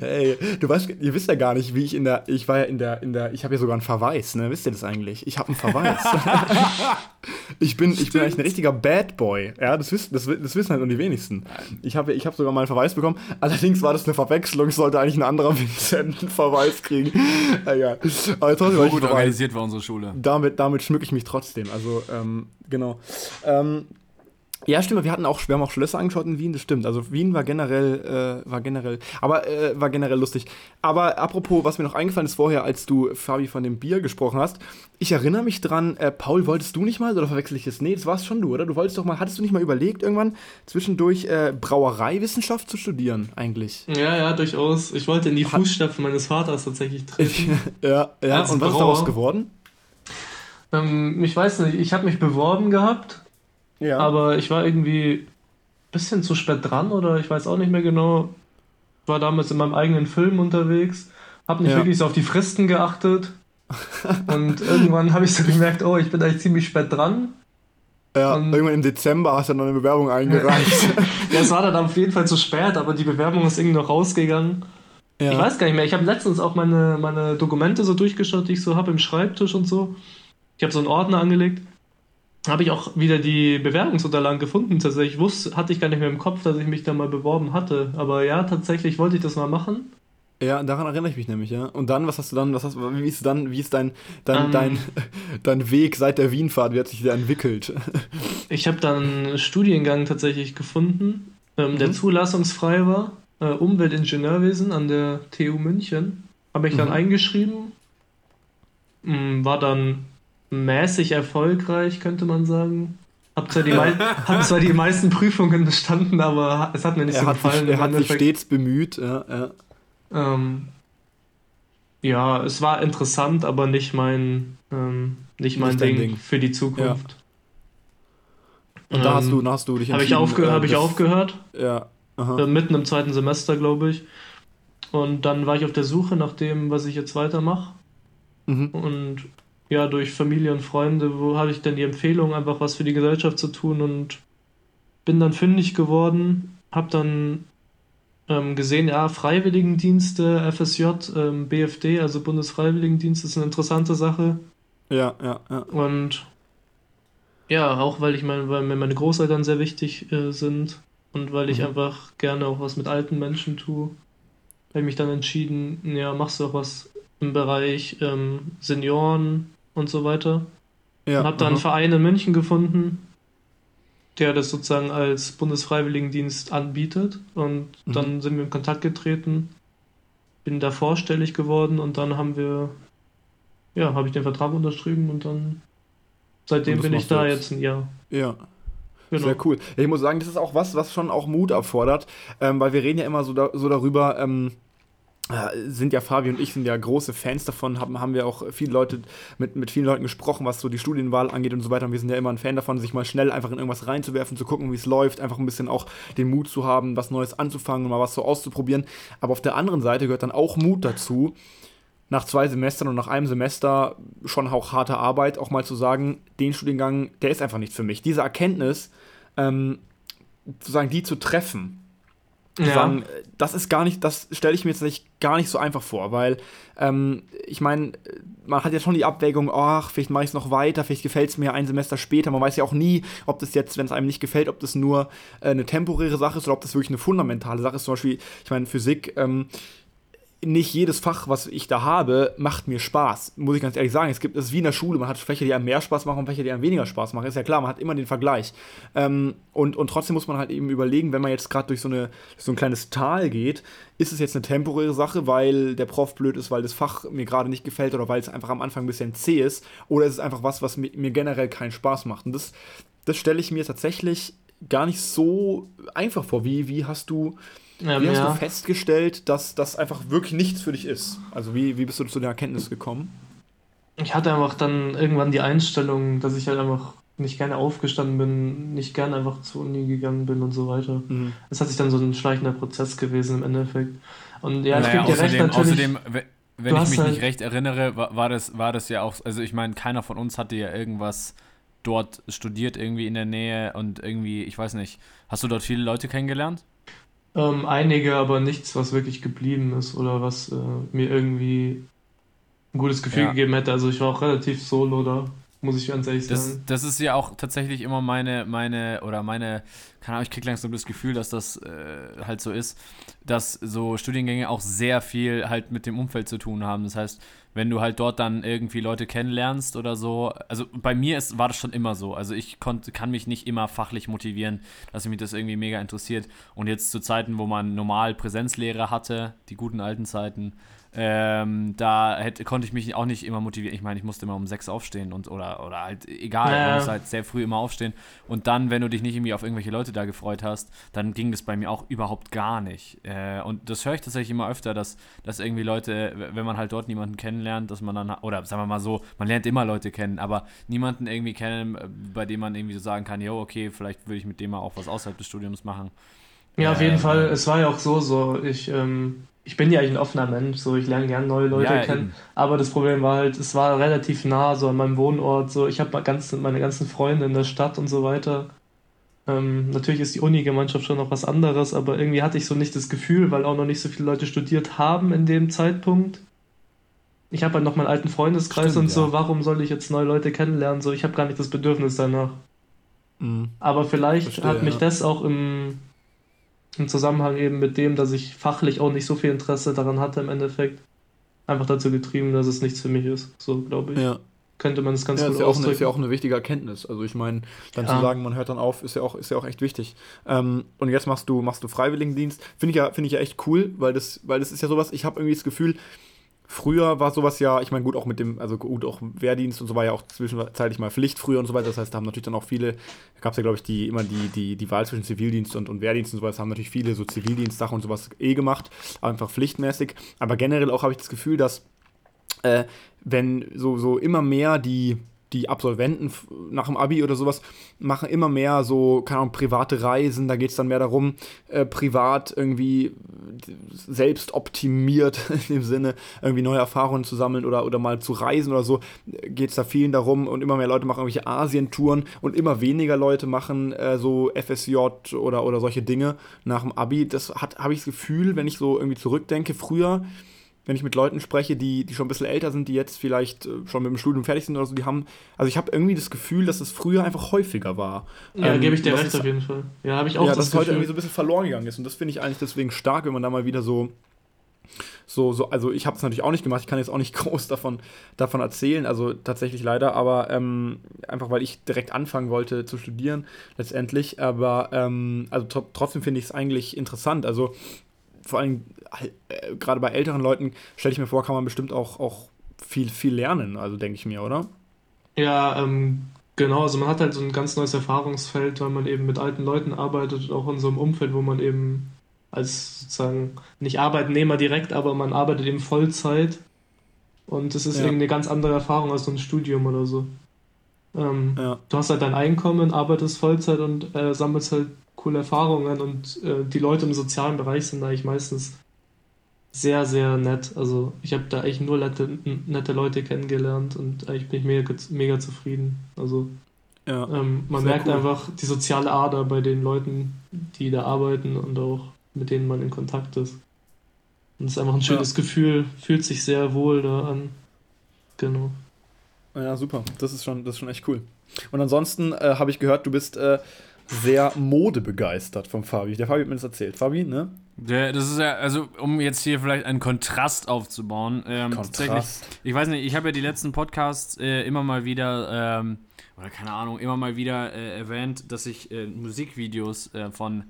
S1: Hey, du weißt, ihr wisst ja gar nicht, wie ich in der, ich war ja in der, in der, ich habe ja sogar einen Verweis, ne? Wisst ihr das eigentlich? Ich habe einen Verweis. ich bin, ich bin eigentlich ein richtiger Bad Boy. Ja, das wissen, das, das wissen halt nur die wenigsten. Ich habe, ich habe sogar mal einen Verweis bekommen. Allerdings war das eine Verwechslung. Ich sollte eigentlich ein anderer Vincent einen Verweis kriegen. Egal. Aber trotzdem
S2: So gut organisiert war unsere Schule.
S1: damit, damit schmücke ich mich trotzdem. Also, ähm, genau. Ähm, ja, stimmt, wir hatten auch, wir haben auch Schlösser angeschaut in Wien, das stimmt. Also Wien war generell, äh, war generell, aber äh, war generell lustig. Aber apropos, was mir noch eingefallen ist vorher, als du, Fabi, von dem Bier gesprochen hast, ich erinnere mich dran, äh, Paul, wolltest du nicht mal, oder verwechsel ich es? Nee, das warst schon du, oder? Du wolltest doch mal, hattest du nicht mal überlegt, irgendwann zwischendurch äh, Brauereiwissenschaft zu studieren, eigentlich?
S3: Ja, ja, durchaus. Ich wollte in die Fußstapfen meines Vaters tatsächlich treten.
S1: ja, ja. Und was ist
S3: Brauer?
S1: daraus geworden?
S3: ähm, ich weiß nicht, ich habe mich beworben gehabt,
S1: Ja.
S3: aber ich war irgendwie ein bisschen zu spät dran oder ich weiß auch nicht mehr genau. Ich war damals in meinem eigenen Film unterwegs, habe nicht
S1: Ja.
S3: wirklich so auf die Fristen geachtet. Und irgendwann habe ich so gemerkt, oh, ich bin eigentlich ziemlich spät dran.
S1: ja,
S3: und-
S1: irgendwann im Dezember hast du noch eine Bewerbung eingereicht.
S3: Ja, es war dann auf jeden Fall zu spät, aber die Bewerbung ist irgendwie noch rausgegangen.
S1: ja.
S3: Ich weiß gar nicht mehr. Ich habe letztens auch meine, meine Dokumente so durchgeschaut, die ich so habe im Schreibtisch und so. Ich habe so einen Ordner angelegt. Habe ich auch wieder die Bewerbungsunterlagen gefunden. Tatsächlich wusste, hatte ich gar nicht mehr im Kopf, dass ich mich da mal beworben hatte. Aber ja, tatsächlich wollte ich das mal machen.
S1: Ja, daran erinnere ich mich nämlich, ja. Und dann, was hast du dann, was hast wie ist dann, wie ist dein, dein,
S3: Ähm.
S1: dein, dein Weg seit der Wienfahrt, wie hat sich der entwickelt?
S3: Ich habe dann einen Studiengang tatsächlich gefunden, ähm, der
S1: Mhm.
S3: zulassungsfrei war. Äh, Umweltingenieurwesen an der TU München. Habe ich dann
S1: Mhm.
S3: eingeschrieben. Mm, War dann mäßig erfolgreich, könnte man sagen. Hab zwar, die mei hab zwar die meisten Prüfungen bestanden, aber es hat mir nicht
S1: er
S3: so
S1: hat, sich,
S3: gefallen.
S1: er hat sich stets bemüht, ja, ja.
S3: Ähm, ja, es war interessant, aber nicht mein, ähm, nicht mein
S1: Nicht
S3: Ding,
S1: Ding.
S3: für die Zukunft.
S1: Und da hast
S3: Ähm,
S1: du, da hast du dich
S3: Habe ich, aufge
S1: äh,
S3: hab ich aufgehört.
S1: Ja, aha.
S3: Äh, mitten im zweiten Semester, glaube ich. Und dann war ich auf der Suche nach dem, was ich jetzt weitermache.
S1: Mhm.
S3: Und ja, durch Familie und Freunde, wo hatte ich denn die Empfehlung, einfach was für die Gesellschaft zu tun und bin dann fündig geworden. Hab dann ähm, gesehen, ja, Freiwilligendienste, FSJ, ähm, BFD, also Bundesfreiwilligendienst, ist eine interessante Sache.
S1: Ja, ja, ja.
S3: Und ja, auch weil ich meine, weil mir meine Großeltern sehr wichtig äh, sind und weil ich
S1: Mhm.
S3: einfach gerne auch was mit alten Menschen tue, habe ich mich dann entschieden, ja, machst du auch was im Bereich ähm, Senioren und so weiter.
S1: ja
S3: und habe dann einen
S1: aha.
S3: Verein in München gefunden, der das sozusagen als Bundesfreiwilligendienst anbietet. Und
S1: Mhm.
S3: dann sind wir in Kontakt getreten, bin da vorstellig geworden und dann haben wir, ja, habe ich den Vertrag unterschrieben und dann seitdem
S1: Und
S3: bin ich da
S1: jetzt.
S3: jetzt ein Jahr.
S1: Ja.
S3: Genau.
S1: Sehr cool. Ich muss sagen, das ist auch was, was schon auch Mut erfordert, ähm, weil wir reden ja immer so, da, so darüber, ähm, äh, sind ja Fabi und ich sind ja große Fans davon, haben, haben wir auch viele Leute mit, mit vielen Leuten gesprochen, was so die Studienwahl angeht und so weiter. Und wir sind ja immer ein Fan davon, sich mal schnell einfach in irgendwas reinzuwerfen, zu gucken, wie es läuft, einfach ein bisschen auch den Mut zu haben, was Neues anzufangen und mal was so auszuprobieren. Aber auf der anderen Seite gehört dann auch Mut dazu, nach zwei Semestern und nach einem Semester schon auch harte Arbeit, auch mal zu sagen, den Studiengang, der ist einfach nicht für mich. Diese Erkenntnis, ähm, sozusagen die zu treffen,
S3: Ja.
S1: sagen, äh, das ist gar nicht, das stelle ich mir jetzt nicht, gar nicht so einfach vor, weil ähm, ich meine, man hat ja schon die Abwägung, ach, vielleicht mache ich es noch weiter, vielleicht gefällt es mir ein Semester später. Man weiß ja auch nie, ob das jetzt, wenn es einem nicht gefällt, ob das nur äh, eine temporäre Sache ist oder ob das wirklich eine fundamentale Sache ist. Zum Beispiel, ich meine, Physik, ähm, nicht jedes Fach, was ich da habe, macht mir Spaß. Muss ich ganz ehrlich sagen. Es gibt es wie in der Schule. Man hat Fächer, die einem mehr Spaß machen und Fächer, die einem weniger Spaß machen. Ist ja klar, man hat immer den Vergleich. Ähm, und, und trotzdem muss man halt eben überlegen, wenn man jetzt gerade durch so, eine, so ein kleines Tal geht, ist es jetzt eine temporäre Sache, weil der Prof blöd ist, weil das Fach mir gerade nicht gefällt oder weil es einfach am Anfang ein bisschen zäh ist, oder ist es einfach was, was mir, mir generell keinen Spaß macht. Und das, das stelle ich mir tatsächlich gar nicht so einfach vor. Wie, wie hast du
S3: Ähm,
S1: wie hast
S3: ja.
S1: du festgestellt, dass das einfach wirklich nichts für dich ist? Also wie, wie bist du zu der Erkenntnis gekommen?
S3: Ich hatte einfach dann irgendwann die Einstellung, dass ich halt einfach nicht gerne aufgestanden bin, nicht gerne einfach zur Uni gegangen bin und so weiter.
S1: Mhm.
S3: Das hat sich dann so ein schleichender Prozess gewesen im Endeffekt. Und ja, ich
S2: naja,
S3: gebe dir recht,
S2: außerdem,
S3: natürlich.
S2: außerdem, we- wenn ich mich
S3: halt-
S2: nicht recht erinnere, war, war, das, war das ja auch, also ich meine, keiner von uns hatte ja irgendwas dort studiert, irgendwie in der Nähe und irgendwie, ich weiß nicht, hast du dort viele Leute kennengelernt?
S3: Ähm, einige, aber nichts, was wirklich geblieben ist oder was äh, mir irgendwie ein gutes Gefühl
S2: Ja.
S3: gegeben hätte. Also ich war auch relativ solo da, muss ich ganz ehrlich
S2: Das,
S3: sagen.
S2: das ist ja auch tatsächlich immer meine, meine, oder meine, keine Ahnung, ich krieg langsam das Gefühl, dass das äh, halt so ist, dass so Studiengänge auch sehr viel halt mit dem Umfeld zu tun haben. Das heißt, wenn du halt dort dann irgendwie Leute kennenlernst oder so, also bei mir ist, war das schon immer so. Also ich konnte, kann mich nicht immer fachlich motivieren, dass mich das irgendwie mega interessiert. Und jetzt zu Zeiten, wo man normal Präsenzlehre hatte, die guten alten Zeiten, ähm, da hätte, konnte ich mich auch nicht immer motivieren. Ich meine, ich musste immer um sechs aufstehen und oder, oder halt, egal,
S3: Ja.
S2: man muss halt sehr früh immer aufstehen. Und dann, wenn du dich nicht irgendwie auf irgendwelche Leute da gefreut hast, dann ging das bei mir auch überhaupt gar nicht. Äh, und das höre ich tatsächlich immer öfter, dass, dass irgendwie Leute, wenn man halt dort niemanden kennenlernt, dass man dann, oder sagen wir mal so, man lernt immer Leute kennen, aber niemanden irgendwie kennen, äh, bei dem man irgendwie so sagen kann, jo, okay, vielleicht würde ich mit dem mal auch was außerhalb des Studiums machen.
S3: Ja, auf
S2: Ähm,
S3: jeden Fall. Es war ja auch so, so ich, ähm, ich bin ja eigentlich ein offener Mensch, so ich lerne gerne neue Leute
S2: Ja,
S3: kennen.
S2: eben.
S3: Aber das Problem war halt, es war relativ nah, so an meinem Wohnort. So, ich habe ganz, meine ganzen Freunde in der Stadt und so weiter. Ähm, natürlich ist die Uni-Gemeinschaft schon noch was anderes, aber irgendwie hatte ich so nicht das Gefühl, weil auch noch nicht so viele Leute studiert haben in dem Zeitpunkt. Ich habe halt noch meinen alten Freundeskreis
S1: Stimmt,
S3: und so,
S1: ja.
S3: warum soll ich jetzt neue Leute kennenlernen? So, ich habe gar nicht das Bedürfnis danach.
S1: Mhm.
S3: Aber vielleicht
S1: Verstehe,
S3: hat mich
S1: ja.
S3: das auch im, im Zusammenhang eben mit dem, dass ich fachlich auch nicht so viel Interesse daran hatte im Endeffekt, einfach dazu getrieben, dass es nichts für mich ist. So, glaube ich.
S1: Ja.
S3: Könnte man es ganz
S1: Ja,
S3: gut
S1: ist ja, auch eine,
S3: ausdrücken.
S1: ist ja auch eine wichtige Erkenntnis. Also ich meine, dann
S3: Ja.
S1: zu sagen, man hört dann auf, ist ja auch, ist ja auch echt wichtig. Ähm, und jetzt machst du, machst du Freiwilligendienst. Finde ich, ja, finde ich ja echt cool, weil das, weil das ist ja sowas, ich habe irgendwie das Gefühl, früher war sowas ja, ich meine, gut, auch mit dem, also gut, auch Wehrdienst und so war ja auch zwischenzeitlich mal Pflicht früher und so weiter. Das heißt, da haben natürlich dann auch viele, da gab es ja, glaube ich, die, immer die, die, die Wahl zwischen Zivildienst und, und Wehrdienst und sowas, haben natürlich viele so Zivildienstsachen und sowas eh gemacht, einfach pflichtmäßig. Aber generell auch habe ich das Gefühl, dass äh, wenn so, so immer mehr die, die Absolventen nach dem Abi oder sowas machen immer mehr so, keine Ahnung, private Reisen, da geht es dann mehr darum, äh, privat irgendwie selbst optimiert in dem Sinne, irgendwie neue Erfahrungen zu sammeln oder, oder mal zu reisen oder so, geht es da vielen darum und immer mehr Leute machen irgendwelche Asientouren und immer weniger Leute machen äh, so FSJ oder, oder solche Dinge nach dem Abi. Das habe ich das Gefühl, wenn ich so irgendwie zurückdenke, früher wenn ich mit Leuten spreche, die, die schon ein bisschen älter sind, die jetzt vielleicht äh, schon mit dem Studium fertig sind oder so, die haben, also ich habe irgendwie das Gefühl, dass es früher einfach häufiger war.
S3: ja,
S1: Ähm,
S3: gebe ich dir recht
S1: ist-
S3: auf jeden Fall. Ja, habe ich auch
S1: ja,
S3: das
S1: dass es heute irgendwie so ein bisschen verloren gegangen ist. Und das finde ich eigentlich deswegen stark, wenn man da mal wieder so, so, so also ich habe es natürlich auch nicht gemacht, ich kann jetzt auch nicht groß davon, davon erzählen, also tatsächlich leider, aber ähm, einfach weil ich direkt anfangen wollte zu studieren, letztendlich. Aber ähm, also tr trotzdem finde ich es eigentlich interessant. Also vor allem äh, gerade bei älteren Leuten stelle ich mir vor, kann man bestimmt auch, auch viel, viel lernen, also denke ich mir, oder?
S3: Ja, ähm, genau, also man hat halt so ein ganz neues Erfahrungsfeld, weil man eben mit alten Leuten arbeitet, auch in so einem Umfeld, wo man eben als sozusagen nicht Arbeitnehmer direkt, aber man arbeitet eben Vollzeit und es ist
S1: Ja.
S3: irgendwie eine ganz andere Erfahrung als so ein Studium oder so. Ähm,
S1: Ja.
S3: du hast halt dein Einkommen, arbeitest Vollzeit und äh, sammelst halt coole Erfahrungen und äh, die Leute im sozialen Bereich sind eigentlich meistens sehr, sehr nett. Also ich habe da eigentlich nur nette, nette Leute kennengelernt und eigentlich bin ich mega, mega zufrieden. Also
S1: Ja.
S3: ähm, man merkt
S1: cool.
S3: einfach die soziale Ader bei den Leuten, die da arbeiten und auch mit denen man in Kontakt ist. Und es ist einfach ein schönes Gefühl, fühlt sich sehr wohl da an. Genau.
S1: Ja, super. Das ist schon, das ist schon echt cool. Und ansonsten äh, habe ich gehört, du bist äh, sehr modebegeistert vom Fabi. Der Fabi hat mir das erzählt. Fabi, ne?
S2: Der, das ist ja, also um jetzt hier vielleicht einen Kontrast aufzubauen. Ähm,
S1: Kontrast.
S2: ich weiß nicht, ich habe ja die letzten Podcasts äh, immer mal wieder, ähm, oder keine Ahnung, immer mal wieder äh, erwähnt, dass ich äh, Musikvideos äh, von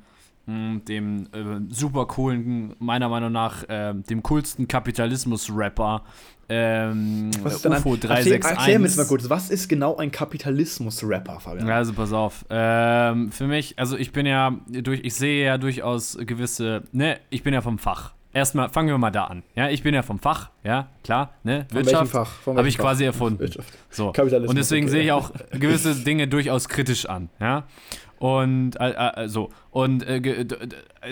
S2: dem äh, super coolen, meiner Meinung nach, äh, dem coolsten Kapitalismus-Rapper ähm,
S1: Was ist denn ein,
S2: UFO
S1: erzähl,
S2: 361.
S1: erklär mir jetzt mal kurz, was ist genau ein Kapitalismus-Rapper, Fabian?
S2: Also pass auf. Ähm, für mich, also ich bin ja durch, ich sehe ja durchaus gewisse, ne, ich bin ja vom Fach. Erstmal fangen wir mal da an. Ja, ich bin ja vom Fach, ja, klar, ne?
S1: Von
S2: Wirtschaft habe ich
S1: Fach?
S2: quasi erfunden.
S1: Wirtschaft.
S2: So.
S1: Kapitalismus,
S2: Und deswegen
S1: okay.
S2: sehe ich auch gewisse Dinge durchaus kritisch an, ja. Und äh, äh, so. Und äh,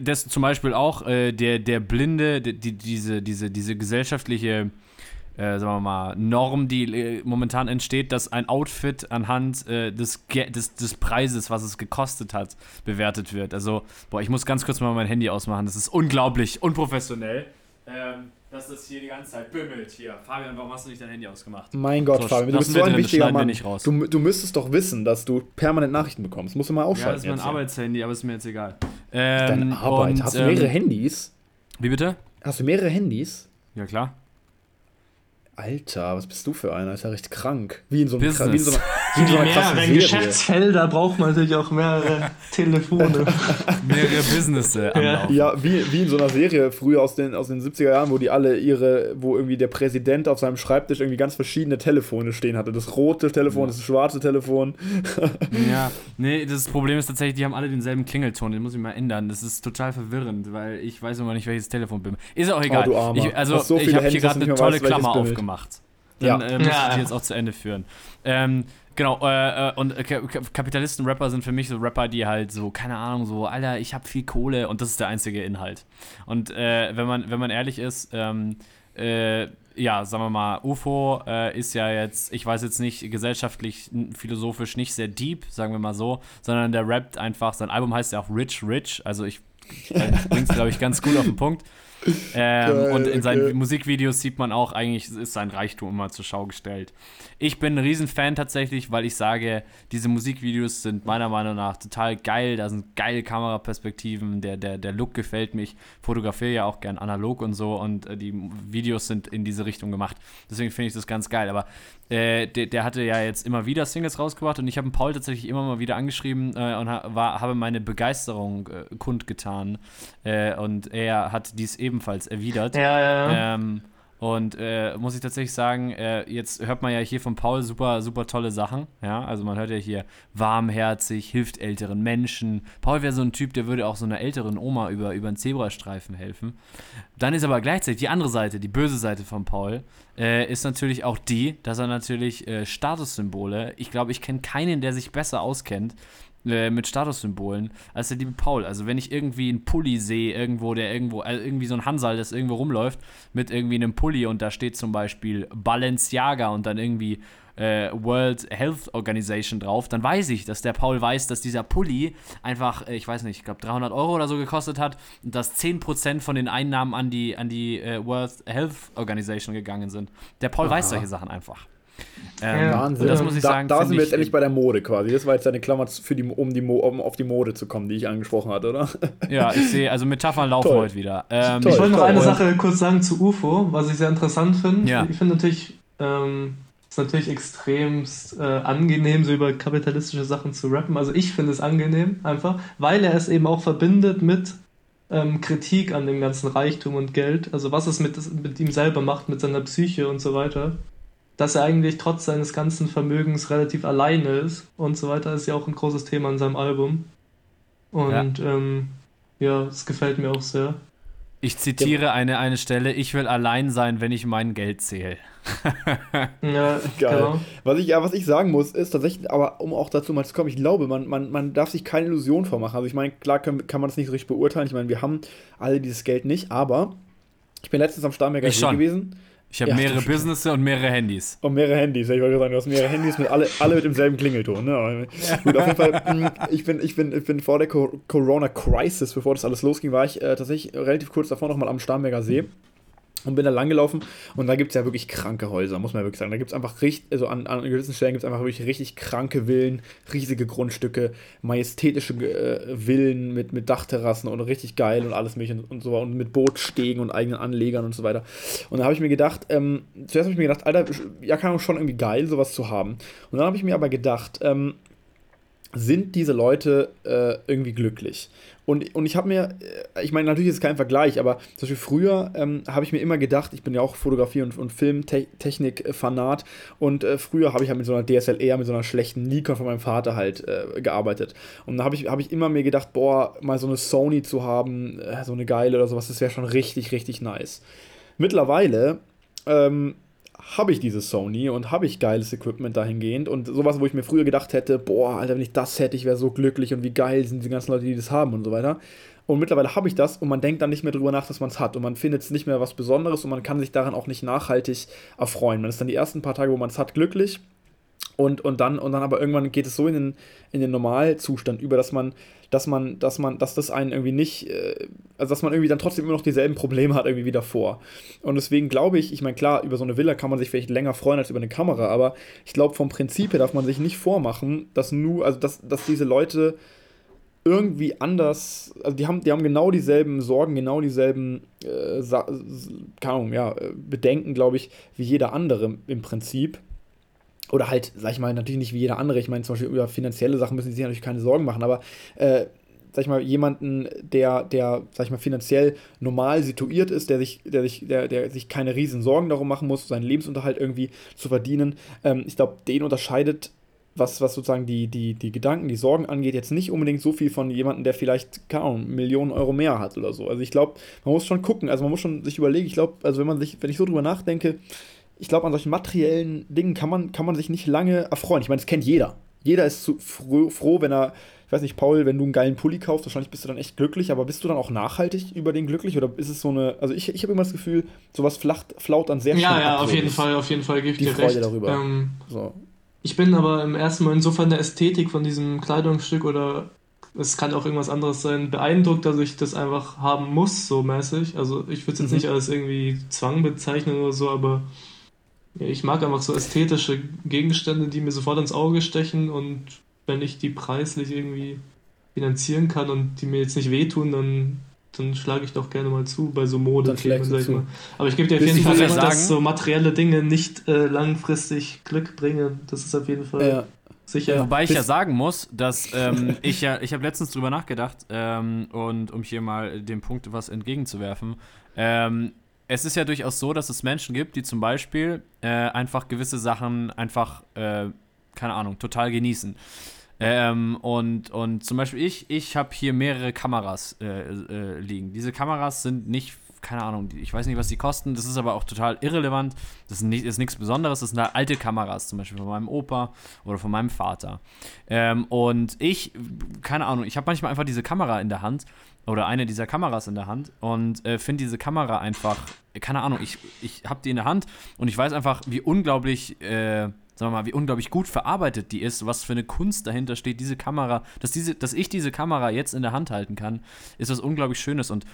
S2: das zum Beispiel auch äh, der, der Blinde, die, diese, diese, diese gesellschaftliche äh, sagen wir mal, Norm, die äh, momentan entsteht, dass ein Outfit anhand äh, des, des, des Preises, was es gekostet hat, bewertet wird. Also, boah, ich muss ganz kurz mal mein Handy ausmachen. Das ist unglaublich unprofessionell. Ähm, dass das hier die ganze Zeit bimmelt. Hier, Fabian, warum hast du nicht dein Handy ausgemacht?
S1: Mein Gott, so, Fabian, du bist so ein wichtiger Mann. Du, du müsstest doch wissen, dass du permanent Nachrichten bekommst. Musst du mal ausschalten. Ja,
S2: das ist mein jetzt, Arbeitshandy, aber ist mir jetzt egal.
S1: Ähm, Deine Arbeit? Und, hast du mehrere ähm, Handys?
S2: Wie bitte?
S1: Hast du mehrere Handys?
S2: Ja, klar.
S1: Alter, was bist du für einer? Ist ja recht krank. Wie in so
S3: einem Business. Wie in so einer, so einer krassen Serie. Geschäftsfelder braucht man natürlich auch mehrere Telefone.
S2: mehrere Business.
S1: Ja, ja wie, wie in so einer Serie früher aus den, aus den 70er Jahren, wo die alle ihre, wo irgendwie der Präsident auf seinem Schreibtisch irgendwie ganz verschiedene Telefone stehen hatte. Das rote Telefon, ja. das schwarze Telefon.
S2: ja, nee, das Problem ist tatsächlich, die haben alle denselben Klingelton, den muss ich mal ändern. Das ist total verwirrend, weil ich weiß immer nicht, welches Telefon bin. Ist auch egal. Oh, du Armer. Ich, also, so ich habe hier gerade eine tolle weiß, Klammer aufgemacht gemacht. Dann ja. äh, muss ja. ich die jetzt auch zu Ende führen. Ähm, genau, äh, äh und äh, Kapitalisten-Rapper sind für mich so Rapper, die halt so, keine Ahnung, so, Alter, ich habe viel Kohle und das ist der einzige Inhalt. Und äh, wenn, man, wenn man ehrlich ist, ähm, äh, ja, sagen wir mal, UFO äh, ist ja jetzt, ich weiß jetzt nicht, gesellschaftlich, philosophisch nicht sehr deep, sagen wir mal so, sondern der rappt einfach, sein Album heißt ja auch Rich Rich, also ich bring's, glaube ich, ganz gut auf den Punkt. Ähm, Geil, und in seinen okay. Musikvideos sieht man auch, eigentlich ist sein Reichtum immer zur Schau gestellt. Ich bin ein Riesenfan tatsächlich, weil ich sage, diese Musikvideos sind meiner Meinung nach total geil. Da sind geile Kameraperspektiven, der, der, der Look gefällt mich. Fotografiere ja auch gern analog und so und äh, die Videos sind in diese Richtung gemacht. Deswegen finde ich das ganz geil. Aber äh, der, der, hatte ja jetzt immer wieder Singles rausgebracht und ich habe Paul tatsächlich immer mal wieder angeschrieben äh, und ha war, habe meine Begeisterung äh, kundgetan. Äh, und er hat dies ebenfalls erwidert.
S3: Ja, ja, ja.
S2: Ähm, und äh, muss ich tatsächlich sagen, äh, jetzt hört man ja hier von Paul super, super tolle Sachen. Ja, also man hört ja hier warmherzig, hilft älteren Menschen. Paul wäre so ein Typ, der würde auch so einer älteren Oma über, über einen Zebrastreifen helfen. Dann ist aber gleichzeitig die andere Seite, die böse Seite von Paul, äh, ist natürlich auch die, dass er natürlich äh, Statussymbole, ich glaube, ich kenne keinen, der sich besser auskennt, äh, mit Statussymbolen als der liebe Paul. Also wenn ich irgendwie einen Pulli sehe, irgendwo, der irgendwo, also irgendwie so ein Hansal, das irgendwo rumläuft, mit irgendwie einem Pulli und da steht zum Beispiel Balenciaga und dann irgendwie äh, World Health Organization drauf, dann weiß ich, dass der Paul weiß, dass dieser Pulli einfach, äh, ich weiß nicht, ich glaube 300 Euro oder so gekostet hat und dass 10% von den Einnahmen an die, an die äh, World Health Organization gegangen sind. Der Paul Aha. weiß solche Sachen einfach.
S1: Ähm, Wahnsinn. Das muss ich da, sagen. Da sind wir jetzt endlich bei der Mode quasi. Das war jetzt eine Klammer, für die, um, die um auf die Mode zu kommen, die ich angesprochen hatte, oder?
S2: Ja, ich sehe, also Metaphern laufen toll. heute wieder. Ähm,
S3: toll, ich wollte noch eine Sache kurz sagen zu UFO, was ich sehr interessant finde. Ja. Ich finde natürlich, ähm, ist natürlich extremst äh, angenehm, so über kapitalistische Sachen zu rappen. Also ich finde es angenehm, einfach, weil er es eben auch verbindet mit ähm, Kritik an dem ganzen Reichtum und Geld. Also was es mit, mit ihm selber macht, mit seiner Psyche und so weiter dass er eigentlich trotz seines ganzen Vermögens relativ alleine ist und so weiter, ist ja auch ein großes Thema in seinem Album. Und ja, ähm, ja das gefällt mir auch sehr.
S2: Ich zitiere ja. eine, eine Stelle, ich will allein sein, wenn ich mein Geld zähle.
S1: ja, geil. Genau. Was ich, ja, was ich sagen muss, ist tatsächlich, aber um auch dazu mal zu kommen, ich glaube, man, man, man darf sich keine Illusion vormachen. Also ich meine, klar kann, kann man das nicht so richtig beurteilen. Ich meine, wir haben alle dieses Geld nicht, aber ich bin letztens am Starnberger See gewesen
S2: ich habe ja, mehrere Businesses und mehrere Handys.
S1: Und mehrere Handys. Ich wollte sagen, du hast mehrere Handys mit alle, alle mit demselben Klingelton. Ne? Gut, auf jeden Fall, hm, ich bin, ich, bin, ich bin vor der Corona-Crisis, bevor das alles losging, war ich äh, tatsächlich relativ kurz davor nochmal am Starnberger See und bin da langgelaufen und da gibt es ja wirklich kranke Häuser, muss man wirklich sagen. Da gibt es einfach richtig, also an, an gewissen Stellen gibt es einfach wirklich richtig kranke Villen, riesige Grundstücke, majestätische äh, Villen mit, mit Dachterrassen und richtig geil und alles mögliche und, und so und mit Bootstegen und eigenen Anlegern und so weiter. Und da habe ich mir gedacht, ähm, zuerst habe ich mir gedacht, Alter, ja, kann auch schon irgendwie geil, sowas zu haben. Und dann habe ich mir aber gedacht, ähm, sind diese Leute äh, irgendwie glücklich? Und, und ich habe mir, äh, ich meine, natürlich ist es kein Vergleich, aber zum Beispiel früher ähm, habe ich mir immer gedacht, ich bin ja auch Fotografie- und, und Filmtechnik-Fanat und äh, früher habe ich halt mit so einer DSLR, mit so einer schlechten Nikon von meinem Vater halt äh, gearbeitet. Und da habe ich, hab ich immer mir gedacht, boah, mal so eine Sony zu haben, äh, so eine geile oder sowas, das wäre schon richtig, richtig nice. Mittlerweile ähm, habe ich diese Sony und habe ich geiles Equipment dahingehend und sowas, wo ich mir früher gedacht hätte, boah, Alter, wenn ich das hätte, ich wäre so glücklich und wie geil sind die ganzen Leute, die das haben und so weiter. Und mittlerweile habe ich das und man denkt dann nicht mehr drüber nach, dass man es hat. Und man findet es nicht mehr was Besonderes und man kann sich daran auch nicht nachhaltig erfreuen. Man ist dann die ersten paar Tage, wo man es hat, glücklich. Und, und, dann, und dann aber irgendwann geht es so in den, in den Normalzustand über, dass man, dass man, dass man, dass das einen irgendwie nicht, äh, also dass man irgendwie dann trotzdem immer noch dieselben Probleme hat irgendwie wie davor. Und deswegen glaube ich, ich meine, klar, über so eine Villa kann man sich vielleicht länger freuen als über eine Kamera, aber ich glaube, vom Prinzip her darf man sich nicht vormachen, dass nur, also dass, dass diese Leute irgendwie anders, also die haben, die haben genau dieselben Sorgen, genau dieselben, äh, keine Ahnung, ja, Bedenken, glaube ich, wie jeder andere im Prinzip. Oder halt, sag ich mal, natürlich nicht wie jeder andere. Ich meine, zum Beispiel über finanzielle Sachen müssen sie sich natürlich keine Sorgen machen, aber äh, sag ich mal, jemanden, der, der, sag ich mal, finanziell normal situiert ist, der sich, der sich, der, der sich keine riesen Sorgen darum machen muss, seinen Lebensunterhalt irgendwie zu verdienen. Ähm, ich glaube, den unterscheidet was, was sozusagen die, die, die Gedanken, die Sorgen angeht, jetzt nicht unbedingt so viel von jemandem, der vielleicht, keine Ahnung, Millionen Euro mehr hat oder so. Also ich glaube, man muss schon gucken, also man muss schon sich überlegen, ich glaube, also wenn man sich, wenn ich so drüber nachdenke, ich glaube, an solchen materiellen Dingen kann man, kann man sich nicht lange erfreuen. Ich meine, das kennt jeder. Jeder ist zu froh, froh, wenn er, ich weiß nicht, Paul, wenn du einen geilen Pulli kaufst, wahrscheinlich bist du dann echt glücklich, aber bist du dann auch nachhaltig über den glücklich oder ist es so eine, also ich, ich habe immer das Gefühl, sowas flacht, flaut dann sehr
S3: schnell Ja, ja, auf jeden Fall, auf jeden Fall gebe ich
S1: die
S3: dir
S1: Freude
S3: recht.
S1: darüber. Ähm, so.
S3: Ich bin aber im ersten Mal insofern der Ästhetik von diesem Kleidungsstück oder es kann auch irgendwas anderes sein, beeindruckt, dass ich das einfach haben muss, so mäßig. Also ich würde es jetzt mhm. nicht als irgendwie Zwang bezeichnen oder so, aber ich mag einfach so ästhetische Gegenstände, die mir sofort ins Auge stechen und wenn ich die preislich irgendwie finanzieren kann und die mir jetzt nicht wehtun, dann dann schlage ich doch gerne mal zu bei so Modethemen, sag ich mal. Aber ich gebe dir auf jeden Fall recht, dass so materielle Dinge nicht äh, langfristig Glück bringen. Das ist auf jeden Fall ja. sicher.
S2: Wobei ich ja sagen muss, dass ähm, ich ja, ich habe letztens drüber nachgedacht ähm, und um hier mal dem Punkt was entgegenzuwerfen, ähm, es ist ja durchaus so, dass es Menschen gibt, die zum Beispiel äh, einfach gewisse Sachen einfach, äh, keine Ahnung, total genießen. Ähm, und, und zum Beispiel ich, ich habe hier mehrere Kameras äh, äh, liegen. Diese Kameras sind nicht, keine Ahnung, ich weiß nicht, was die kosten. Das ist aber auch total irrelevant. Das ist, nicht, ist nichts Besonderes. Das sind halt alte Kameras, zum Beispiel von meinem Opa oder von meinem Vater. Ähm, und ich, keine Ahnung, ich habe manchmal einfach diese Kamera in der Hand oder eine dieser Kameras in der Hand und äh, finde diese Kamera einfach, keine Ahnung, ich, ich habe die in der Hand und ich weiß einfach, wie unglaublich. Äh, sagen wir mal, wie unglaublich gut verarbeitet die ist, was für eine Kunst dahinter steht, diese Kamera, dass, diese, dass ich diese Kamera jetzt in der Hand halten kann, ist was unglaublich Schönes. Und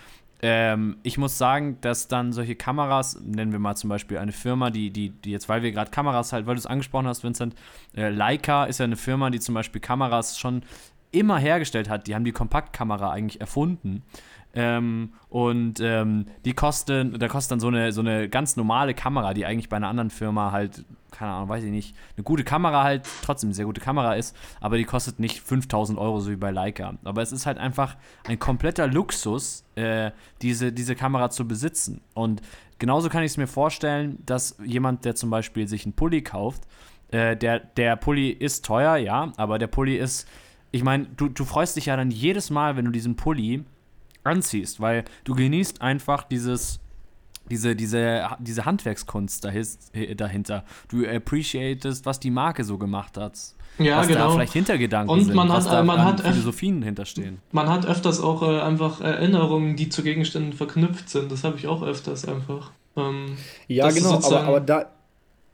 S2: ähm, ich muss sagen, dass dann solche Kameras, nennen wir mal zum Beispiel eine Firma, die, die, die jetzt, weil wir gerade Kameras halt, weil du es angesprochen hast, Vincent, äh, Leica ist ja eine Firma, die zum Beispiel Kameras schon immer hergestellt hat. Die haben die Kompaktkamera eigentlich erfunden. Ähm, und ähm, die kosten, da kostet dann so eine, so eine ganz normale Kamera, die eigentlich bei einer anderen Firma halt, keine Ahnung, weiß ich nicht, eine gute Kamera halt, trotzdem eine sehr gute Kamera ist, aber die kostet nicht 5000 Euro, so wie bei Leica. Aber es ist halt einfach ein kompletter Luxus, äh, diese, diese Kamera zu besitzen. Und genauso kann ich es mir vorstellen, dass jemand, der zum Beispiel sich einen Pulli kauft, äh, der, der Pulli ist teuer, ja, aber der Pulli ist, ich meine, du, du freust dich ja dann jedes Mal, wenn du diesen Pulli anziehst, weil du genießt einfach dieses diese, diese, diese Handwerkskunst dahinter. Du appreciatest, was die Marke so gemacht hat.
S3: Ja,
S2: was
S3: genau.
S2: da vielleicht Hintergedanken
S3: und
S2: sind,
S3: man
S2: was
S3: hat,
S2: da
S3: man hat
S2: Philosophien hinterstehen.
S3: Man hat öfters auch äh, einfach Erinnerungen, die zu Gegenständen verknüpft sind. Das habe ich auch öfters einfach. Ähm,
S1: ja, genau, aber, aber da,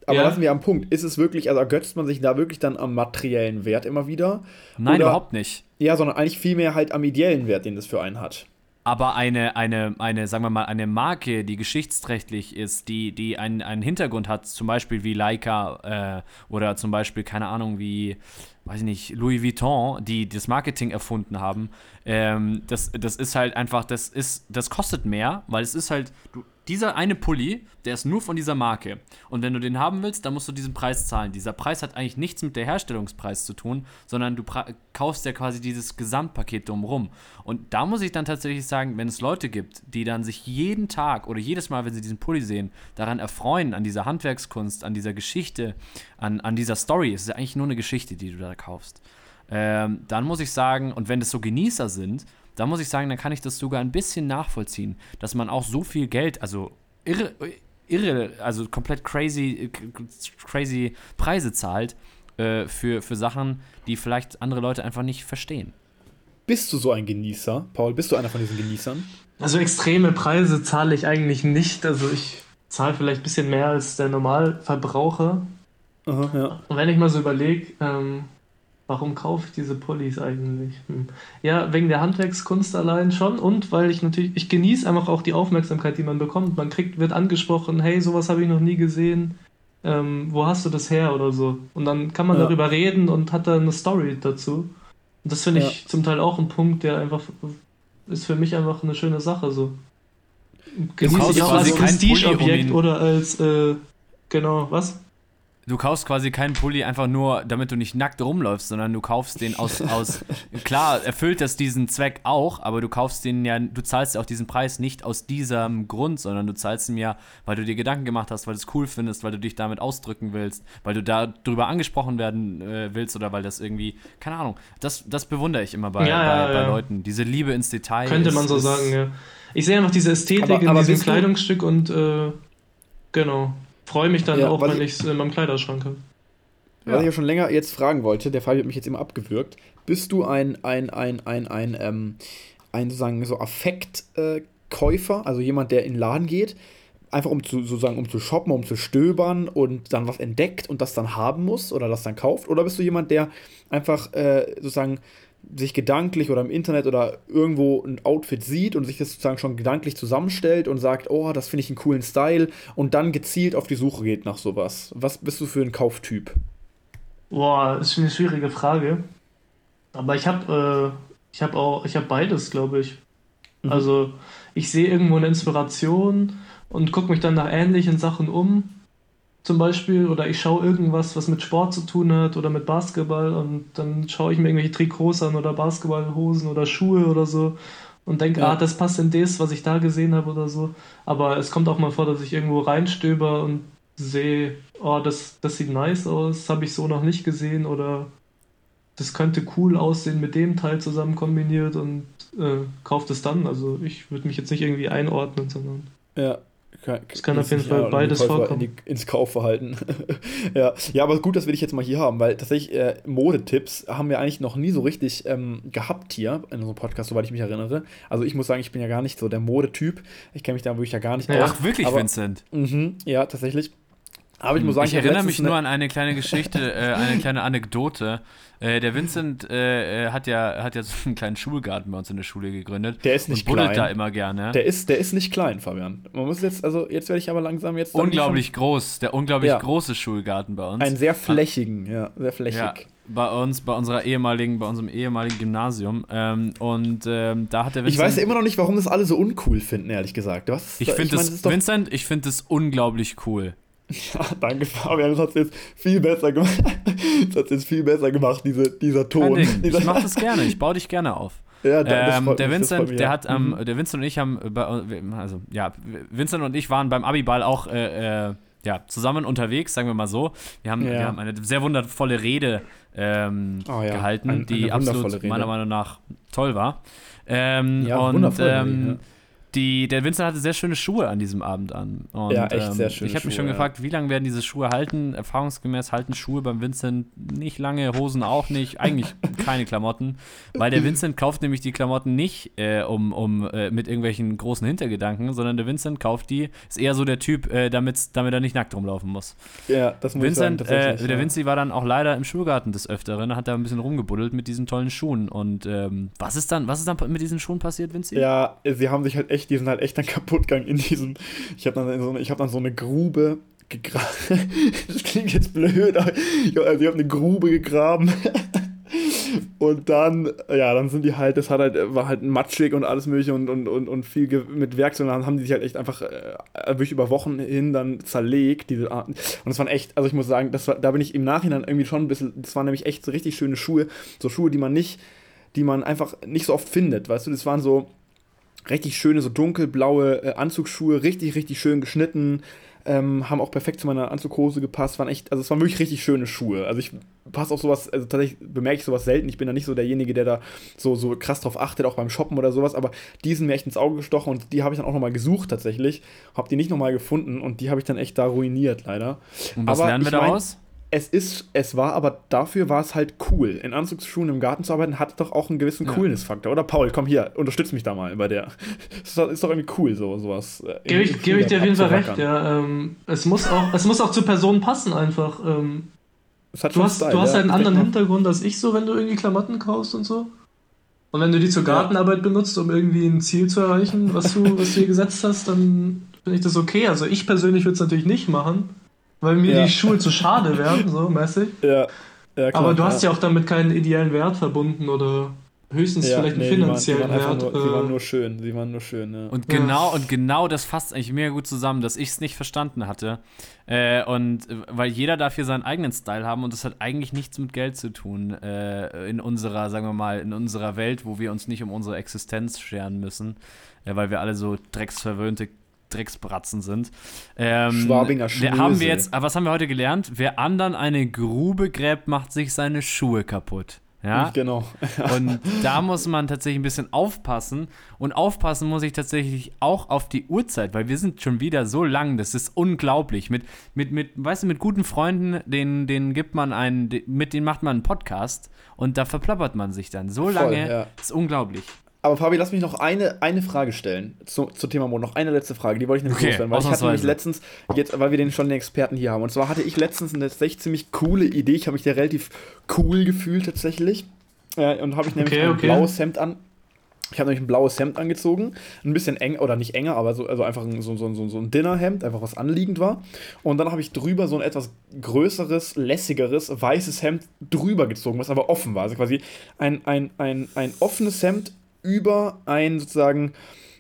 S1: aber ja. lassen wir am Punkt. Ist es wirklich, also ergötzt man sich da wirklich dann am materiellen Wert immer wieder?
S2: Nein, Oder, überhaupt nicht.
S1: Ja, sondern eigentlich vielmehr halt am ideellen Wert, den das für einen hat.
S2: Aber eine, eine, eine, sagen wir mal, eine Marke, die geschichtsträchtig ist, die, die einen, einen Hintergrund hat, zum Beispiel wie Leica äh, oder zum Beispiel, keine Ahnung, wie, weiß ich nicht, Louis Vuitton, die das Marketing erfunden haben, ähm, das, das ist halt einfach, das ist, das kostet mehr, weil es ist halt, du, dieser eine Pulli, der ist nur von dieser Marke. Und wenn du den haben willst, dann musst du diesen Preis zahlen. Dieser Preis hat eigentlich nichts mit der Herstellungspreis zu tun, sondern du kaufst ja quasi dieses Gesamtpaket drumherum. Und da muss ich dann tatsächlich sagen, wenn es Leute gibt, die dann sich jeden Tag oder jedes Mal, wenn sie diesen Pulli sehen, daran erfreuen, an dieser Handwerkskunst, an dieser Geschichte, an, an dieser Story, es ist ja eigentlich nur eine Geschichte, die du da kaufst. Ähm, dann muss ich sagen, und wenn es so Genießer sind, da muss ich sagen, dann kann ich das sogar ein bisschen nachvollziehen, dass man auch so viel Geld, also irre, irre, also komplett crazy, crazy Preise zahlt äh, für, für Sachen, die vielleicht andere Leute einfach nicht verstehen.
S1: Bist du so ein Genießer, Paul? Bist du einer von diesen Genießern?
S3: Also extreme Preise zahle ich eigentlich nicht. Also ich zahle vielleicht ein bisschen mehr als der Normalverbraucher.
S1: Aha, ja.
S3: Und wenn ich mal so überlege, ähm, warum kaufe ich diese Pullis eigentlich? Hm. Ja, wegen der Handwerkskunst allein schon und weil ich natürlich, ich genieße einfach auch die Aufmerksamkeit, die man bekommt. Man kriegt, wird angesprochen, hey, sowas habe ich noch nie gesehen. Ähm, wo hast du das her oder so? Und dann kann man
S1: Ja.
S3: darüber reden und hat da eine Story dazu. Und das finde
S1: Ja.
S3: ich zum Teil auch ein Punkt, der einfach ist für mich einfach eine schöne Sache so. Genieße ich auch als
S2: um
S3: Prestigeobjekt oder als äh, genau, was?
S2: Du kaufst quasi keinen Pulli einfach nur, damit du nicht nackt rumläufst, sondern du kaufst den aus, aus klar, erfüllt das diesen Zweck auch, aber du kaufst den ja, du zahlst ja auch diesen Preis nicht aus diesem Grund, sondern du zahlst ihn ja, weil du dir Gedanken gemacht hast, weil du es cool findest, weil du dich damit ausdrücken willst, weil du darüber angesprochen werden äh, willst oder weil das irgendwie, keine Ahnung, das, das bewundere ich immer bei,
S3: Ja, ja,
S2: bei, bei
S3: ja.
S2: Leuten. Diese Liebe ins Detail.
S3: Könnte
S2: ist-
S3: man so
S2: ist-
S3: sagen, ja. Ich sehe einfach diese Ästhetik
S1: Aber-
S3: in
S1: aber
S3: diesem
S1: bist du-
S3: Kleidungsstück und äh, genau. Freue mich dann
S1: Ja,
S3: auch, wenn
S1: ich-
S3: es in meinem Kleiderschrank habe.
S1: Was ich ja schon länger jetzt fragen wollte, der Fall hat mich jetzt immer abgewürgt. Bist du ein, ein, ein, ein, ein, ähm, ein sozusagen so Affektkäufer, also jemand, der in den Laden geht, einfach um zu, sozusagen, um zu shoppen, um zu stöbern und dann was entdeckt und das dann haben muss oder das dann kauft? Oder bist du jemand, der einfach äh, sozusagen sich gedanklich oder im Internet oder irgendwo ein Outfit sieht und sich das sozusagen schon gedanklich zusammenstellt und sagt, oh, das finde ich einen coolen Style und dann gezielt auf die Suche geht nach sowas? Was bist du für ein Kauftyp?
S3: Boah, ist eine schwierige Frage. Aber ich habe äh, ich habe auch, ich habe beides, glaube ich.
S1: Mhm.
S3: Also ich sehe irgendwo eine Inspiration und gucke mich dann nach ähnlichen Sachen um. Zum Beispiel, oder ich schaue irgendwas, was mit Sport zu tun hat oder mit Basketball und dann schaue ich mir irgendwelche Trikots an oder Basketballhosen oder Schuhe oder so und denke,
S1: Ja.
S3: ah, das passt in das, was ich da gesehen habe oder so. Aber es kommt auch mal vor, dass ich irgendwo reinstöber und sehe, oh, das, das sieht nice aus, habe ich so noch nicht gesehen oder das könnte cool aussehen mit dem Teil zusammen kombiniert und äh, kauft es dann. Also ich würde mich jetzt nicht irgendwie einordnen, sondern
S1: Ja. Kann,
S3: Es kann auf jeden Fall
S1: einordnen,
S3: beides vorkommen.
S1: In die, ins Kaufverhalten. ja. ja, aber gut, das will ich jetzt mal hier haben, weil tatsächlich äh, Modetipps haben wir eigentlich noch nie so richtig ähm, gehabt hier in unserem Podcast, soweit ich mich erinnere. Also ich muss sagen, ich bin ja gar nicht so der Modetyp. Ich kenne mich da wirklich ja gar nicht
S3: Ja.
S1: aus.
S2: Ach, wirklich,
S1: aber,
S2: Vincent?
S1: Mhm, ja, tatsächlich. Aber ich muss sagen,
S2: ich
S1: hab
S2: erinnere mich nur an eine kleine Geschichte, äh, eine kleine Anekdote. Äh, der Vincent äh, äh, hat, ja, hat ja so einen kleinen Schulgarten bei uns in der Schule gegründet.
S1: Der ist nicht
S2: und buddelt
S1: klein.
S2: da immer gerne.
S1: Der ist, der ist nicht klein, Fabian. Man muss jetzt, also jetzt werde ich aber langsam jetzt.
S2: unglaublich groß, der unglaublich
S1: Ja.
S2: große Schulgarten bei uns.
S1: Einen sehr flächigen, ja, sehr flächig.
S2: Ja, bei uns, bei unserer ehemaligen, bei unserem ehemaligen Gymnasium. Ähm, und ähm, da hat der
S1: Ich
S2: Vincent.
S1: weiß ja immer noch nicht, warum das alle so uncool finden, ehrlich gesagt. Was,
S2: ich finde
S1: meine,
S2: das,
S1: ist doch,
S2: Vincent, ich finde das unglaublich cool.
S1: Ja, danke, Fabian. Das hat jetzt viel besser gemacht. Das hat jetzt viel besser gemacht, diese, dieser Ton.
S2: Ding.
S1: Dieser,
S2: Ich mach das gerne, ich baue dich gerne auf.
S1: ja, da- das
S2: Ähm, der
S1: mich,
S2: Vincent, der hat am,
S1: Mhm.
S2: der Vincent und ich haben bei, also ja, Vincent und ich waren beim Abiball auch äh, äh, ja, zusammen unterwegs, sagen wir mal so. Wir haben,
S1: Ja.
S2: wir haben eine sehr wundervolle Rede ähm,
S1: Oh ja,
S2: gehalten,
S1: ein-
S2: die absolut
S1: Rede.
S2: meiner Meinung nach toll war. Ähm,
S1: Ja,
S2: und ähm,
S1: ja.
S2: Die, der Vincent hatte sehr schöne Schuhe an diesem Abend an. Und,
S1: Ja, echt
S2: ähm,
S1: sehr schöne
S2: Ich habe mich schon gefragt, wie lange werden diese Schuhe halten? Erfahrungsgemäß halten Schuhe beim Vincent nicht lange, Hosen auch nicht, eigentlich keine Klamotten, weil der Vincent kauft nämlich die Klamotten nicht äh, um, um äh, mit irgendwelchen großen Hintergedanken, sondern der Vincent kauft die, ist eher so der Typ, äh, damit er nicht nackt rumlaufen muss.
S1: Ja, das muss
S2: Vincent,
S1: ich sagen,
S2: äh, der
S1: ja.
S2: Vinci war dann auch leider im Schulgarten des Öfteren, hat da ein bisschen rumgebuddelt mit diesen tollen Schuhen. Und ähm, was ist dann, was ist dann mit diesen Schuhen passiert, Vinci?
S1: Ja, sie haben sich halt echt, die sind halt echt dann kaputt gegangen in diesem. Ich habe dann, so hab dann so eine Grube gegraben. das klingt jetzt blöd, aber ich, also ich habe eine Grube gegraben. Und dann, ja, dann sind die halt, das hat halt, war halt matschig und alles mögliche und, und, und, und viel mit Werkzeug. Und dann haben die sich halt echt einfach äh, wirklich über Wochen hin dann zerlegt, diese Arten. Und das waren echt, also ich muss sagen, das war, da bin ich im Nachhinein irgendwie schon ein bisschen, das waren nämlich echt so richtig schöne Schuhe. So Schuhe, die man nicht, die man einfach nicht so oft findet, weißt du, das waren so richtig schöne, so dunkelblaue äh, Anzugsschuhe, richtig, richtig schön geschnitten. ähm, haben auch perfekt zu meiner Anzughose gepasst, waren echt, also es waren wirklich richtig schöne Schuhe. Also ich passe auch sowas, also tatsächlich bemerke ich sowas selten. Ich bin da nicht so derjenige, der da so, so krass drauf achtet, auch beim Shoppen oder sowas, aber die sind mir echt ins Auge gestochen und die habe ich dann auch nochmal gesucht tatsächlich. Habe die nicht nochmal gefunden und die habe ich dann echt da ruiniert, leider.
S2: Und was
S1: aber
S2: lernen wir daraus?
S1: Es ist, es war, aber dafür war es halt cool. In Anzugsschuhen im Garten zu arbeiten, hat doch auch einen gewissen
S2: Ja.
S1: Coolness-Faktor. Oder Paul, komm hier, unterstütz mich da mal bei der. ist, doch, ist doch irgendwie cool, so sowas. äh,
S3: Gebe ich, gebe ich dir auf jeden Fall recht, ja. Ähm, es, muss auch, es muss auch zur Person passen einfach. Ähm, du hast,
S1: Style,
S3: du hast
S1: ja.
S3: halt einen anderen
S1: mal-
S3: Hintergrund als ich so, wenn du irgendwie Klamotten kaufst und so. Und wenn du die zur. Gartenarbeit benutzt, um irgendwie ein Ziel zu erreichen, was du, was du dir gesetzt hast, dann finde ich das okay. Also ich persönlich würde es natürlich nicht machen, weil mir
S1: Ja.
S3: die Schuhe zu schade wären, so mäßig.
S1: Ja, ja, klar,
S3: Aber du hast ja auch damit keinen ideellen Wert verbunden oder höchstens
S1: Ja,
S3: vielleicht einen
S1: nee, die waren, die
S3: finanziellen
S1: waren
S3: Wert.
S1: nur, sie waren
S3: äh,
S1: nur schön, sie waren nur schön, ja.
S2: Und
S3: Ja.
S2: genau, und genau das fasst eigentlich mega gut zusammen, dass ich es nicht verstanden hatte. Äh, und äh, weil jeder darf hier seinen eigenen Style haben und das hat eigentlich nichts mit Geld zu tun äh, in unserer, sagen wir mal, in unserer Welt, wo wir uns nicht um unsere Existenz scheren müssen, äh, weil wir alle so drecksverwöhnte Drecksbratzen sind. Ähm,
S1: Schwabinger
S2: wir haben
S1: Schnösel.
S2: wir jetzt, aber was haben wir heute gelernt? Wer anderen eine Grube gräbt, macht sich seine Schuhe kaputt. Ja,
S1: Genau.
S2: und da muss man tatsächlich ein bisschen aufpassen. Und aufpassen muss ich tatsächlich auch auf die Uhrzeit, weil wir sind schon wieder so lang, das ist unglaublich. Mit, mit, mit weißt du, mit guten Freunden, denen, denen gibt man einen, mit denen macht man einen Podcast und da verplappert man sich dann. So
S1: Voll,
S2: lange,
S1: ja.
S2: ist unglaublich.
S1: Aber Fabi, lass mich noch eine, eine Frage stellen zu, zu Thema Mode. Noch eine letzte Frage, die wollte ich nämlich
S2: Okay,
S1: loswerden. Weil ich hatte nämlich letztens, jetzt, weil wir den schon den Experten hier haben. Und zwar hatte ich letztens eine tatsächlich ziemlich coole Idee. Ich habe mich da relativ cool gefühlt tatsächlich. Äh, und habe ich nämlich
S3: Okay,
S1: ein
S3: okay.
S1: blaues Hemd an. Ich habe nämlich ein blaues Hemd angezogen, ein bisschen eng, oder nicht enger, aber so, also einfach ein, so, so, so, so ein Dinnerhemd, einfach was anliegend war. Und dann habe ich drüber so ein etwas größeres, lässigeres, weißes Hemd drüber gezogen, was aber offen war. Also quasi ein, ein, ein, ein offenes Hemd über ein sozusagen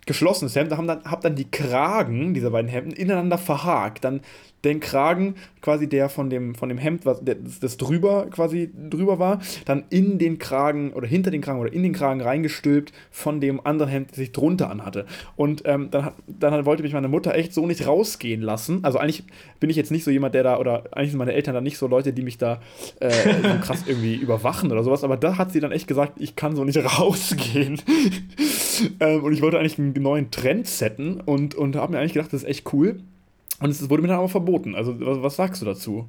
S1: geschlossenes Hemd. Haben dann, hab dann die Kragen dieser beiden Hemden ineinander verhakt. Dann den Kragen, quasi der von dem, von dem Hemd, was das, das drüber quasi drüber war, dann in den Kragen oder hinter den Kragen oder in den Kragen reingestülpt von dem anderen Hemd, das ich drunter anhatte. Und ähm, dann, hat, dann hat, wollte mich meine Mutter echt so nicht rausgehen lassen. Also eigentlich bin ich jetzt nicht so jemand, der da, oder eigentlich sind meine Eltern da nicht so Leute, die mich da äh, so krass irgendwie überwachen oder sowas, aber da hat sie dann echt gesagt, ich kann so nicht rausgehen. ähm, und ich wollte eigentlich einen neuen Trend setten und, und habe mir eigentlich gedacht, das ist echt cool. Und es wurde mir dann aber verboten. Also, was, was sagst du dazu?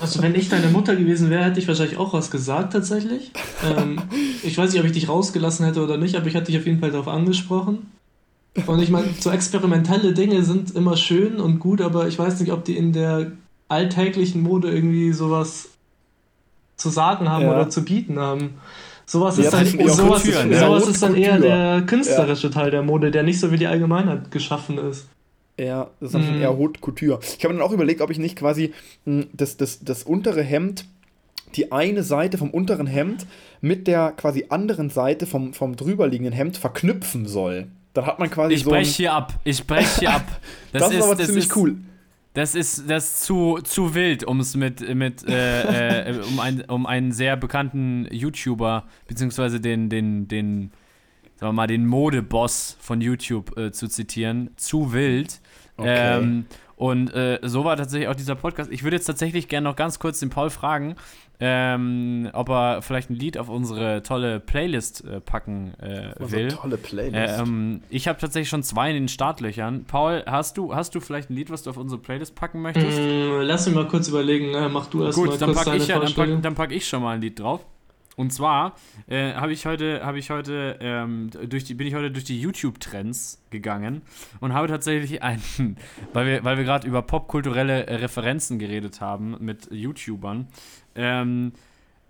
S3: Also wenn ich deine Mutter gewesen wäre, hätte ich wahrscheinlich auch was gesagt tatsächlich. Ähm, ich weiß nicht, ob ich dich rausgelassen hätte oder nicht, aber ich hätte dich auf jeden Fall darauf angesprochen. Und ich meine, so experimentelle Dinge sind immer schön und gut, aber ich weiß nicht, ob die in der alltäglichen Mode irgendwie sowas zu sagen haben
S1: Ja.
S3: oder zu bieten haben. Sowas
S1: Ja,
S3: ist dann, sowas,
S1: ja.
S3: sowas ist dann eher der künstlerische Teil der Mode, der nicht so wie die Allgemeinheit geschaffen ist.
S1: Ja, das ist
S3: Mhm.
S1: eher Haute Couture. Ich habe dann auch überlegt, ob ich nicht quasi mh, das, das, das untere Hemd, die eine Seite vom unteren Hemd mit der quasi anderen Seite vom, vom drüberliegenden Hemd verknüpfen soll. Dann hat man quasi
S2: Ich
S1: so. ein-
S2: breche hier ab. Ich breche hier ab.
S1: das, ist aber
S2: das
S1: ziemlich
S2: ist,
S1: cool.
S2: Das ist das ist zu, zu wild, um es mit, mit äh, äh, um, ein, um einen sehr bekannten YouTuber, beziehungsweise den, den, den, sagen wir mal, den Modeboss von YouTube äh, zu zitieren. Zu wild.
S1: Okay.
S2: Ähm, und äh, so war tatsächlich auch dieser Podcast. Ich würde jetzt tatsächlich gerne noch ganz kurz den Paul fragen, ähm, ob er vielleicht ein Lied auf unsere tolle Playlist äh, packen äh,
S1: Unsere
S2: will.
S1: tolle Playlist.
S2: Äh, ähm, ich habe tatsächlich schon zwei in den Startlöchern. Paul, hast du, hast du vielleicht ein Lied, was du auf unsere Playlist packen möchtest?
S3: Mm, lass mich mal kurz überlegen. Äh, mach du erst mal
S2: Gut, dann
S3: kurz
S2: packe
S3: deine
S2: ich, ja, dann pack, dann pack ich schon mal ein Lied drauf. Und zwar äh, habe ich heute, habe ich heute ähm, durch die, bin ich heute durch die YouTube-Trends gegangen und habe tatsächlich einen, weil wir, weil wir gerade über popkulturelle äh, Referenzen geredet haben mit YouTubern, ähm,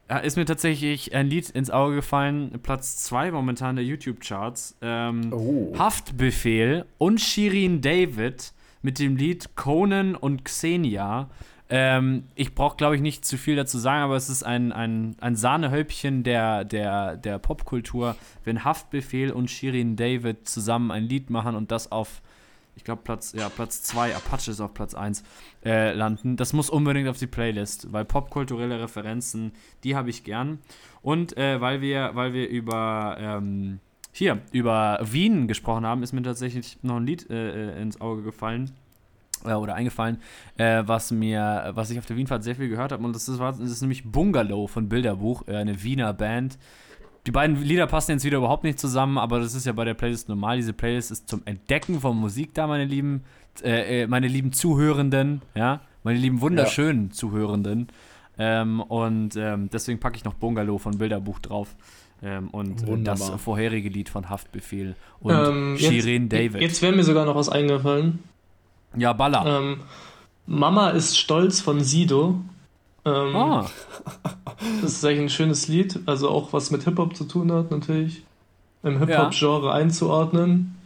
S2: da ist mir tatsächlich ein Lied ins Auge gefallen, Platz 2 momentan der YouTube-Charts. Ähm,
S1: oh.
S2: Haftbefehl und Shirin David mit dem Lied Conan und Xenia. Ähm, ich brauche, glaube ich, nicht zu viel dazu sagen, aber es ist ein, ein, ein Sahnehäubchen der, der, der Popkultur, wenn Haftbefehl und Shirin David zusammen ein Lied machen und das auf, ich glaube, Platz 2, ja, Platz zwei, Apache ist auf Platz 1, äh, landen. Das muss unbedingt auf die Playlist, weil popkulturelle Referenzen, die habe ich gern. Und äh, weil, wir, weil wir über ähm, hier über Wien gesprochen haben, ist mir tatsächlich noch ein Lied äh, äh, ins Auge gefallen. Äh, oder eingefallen, äh, was mir, was ich auf der Wienfahrt sehr viel gehört habe. Und das ist, das ist nämlich Bungalow von Bilderbuch, äh, eine Wiener Band. Die beiden Lieder passen jetzt wieder überhaupt nicht zusammen, aber das ist ja bei der Playlist normal. Diese Playlist ist zum Entdecken von Musik da, meine lieben, äh, äh meine lieben Zuhörenden, ja, meine lieben wunderschönen ja. Zuhörenden. Ähm, und ähm, deswegen packe ich noch Bungalow von Bilderbuch drauf. Ähm, und Wunderbar. das vorherige Lied von Haftbefehl und ähm, Shirin David.
S3: Jetzt wäre mir sogar noch was eingefallen.
S2: Ja, Baller.
S3: Ähm, Mama ist stolz von Sido. Ähm, ah. Das ist eigentlich ein schönes Lied, also auch was mit Hip-Hop zu tun hat, natürlich. Im Hip-Hop-Genre ja. einzuordnen.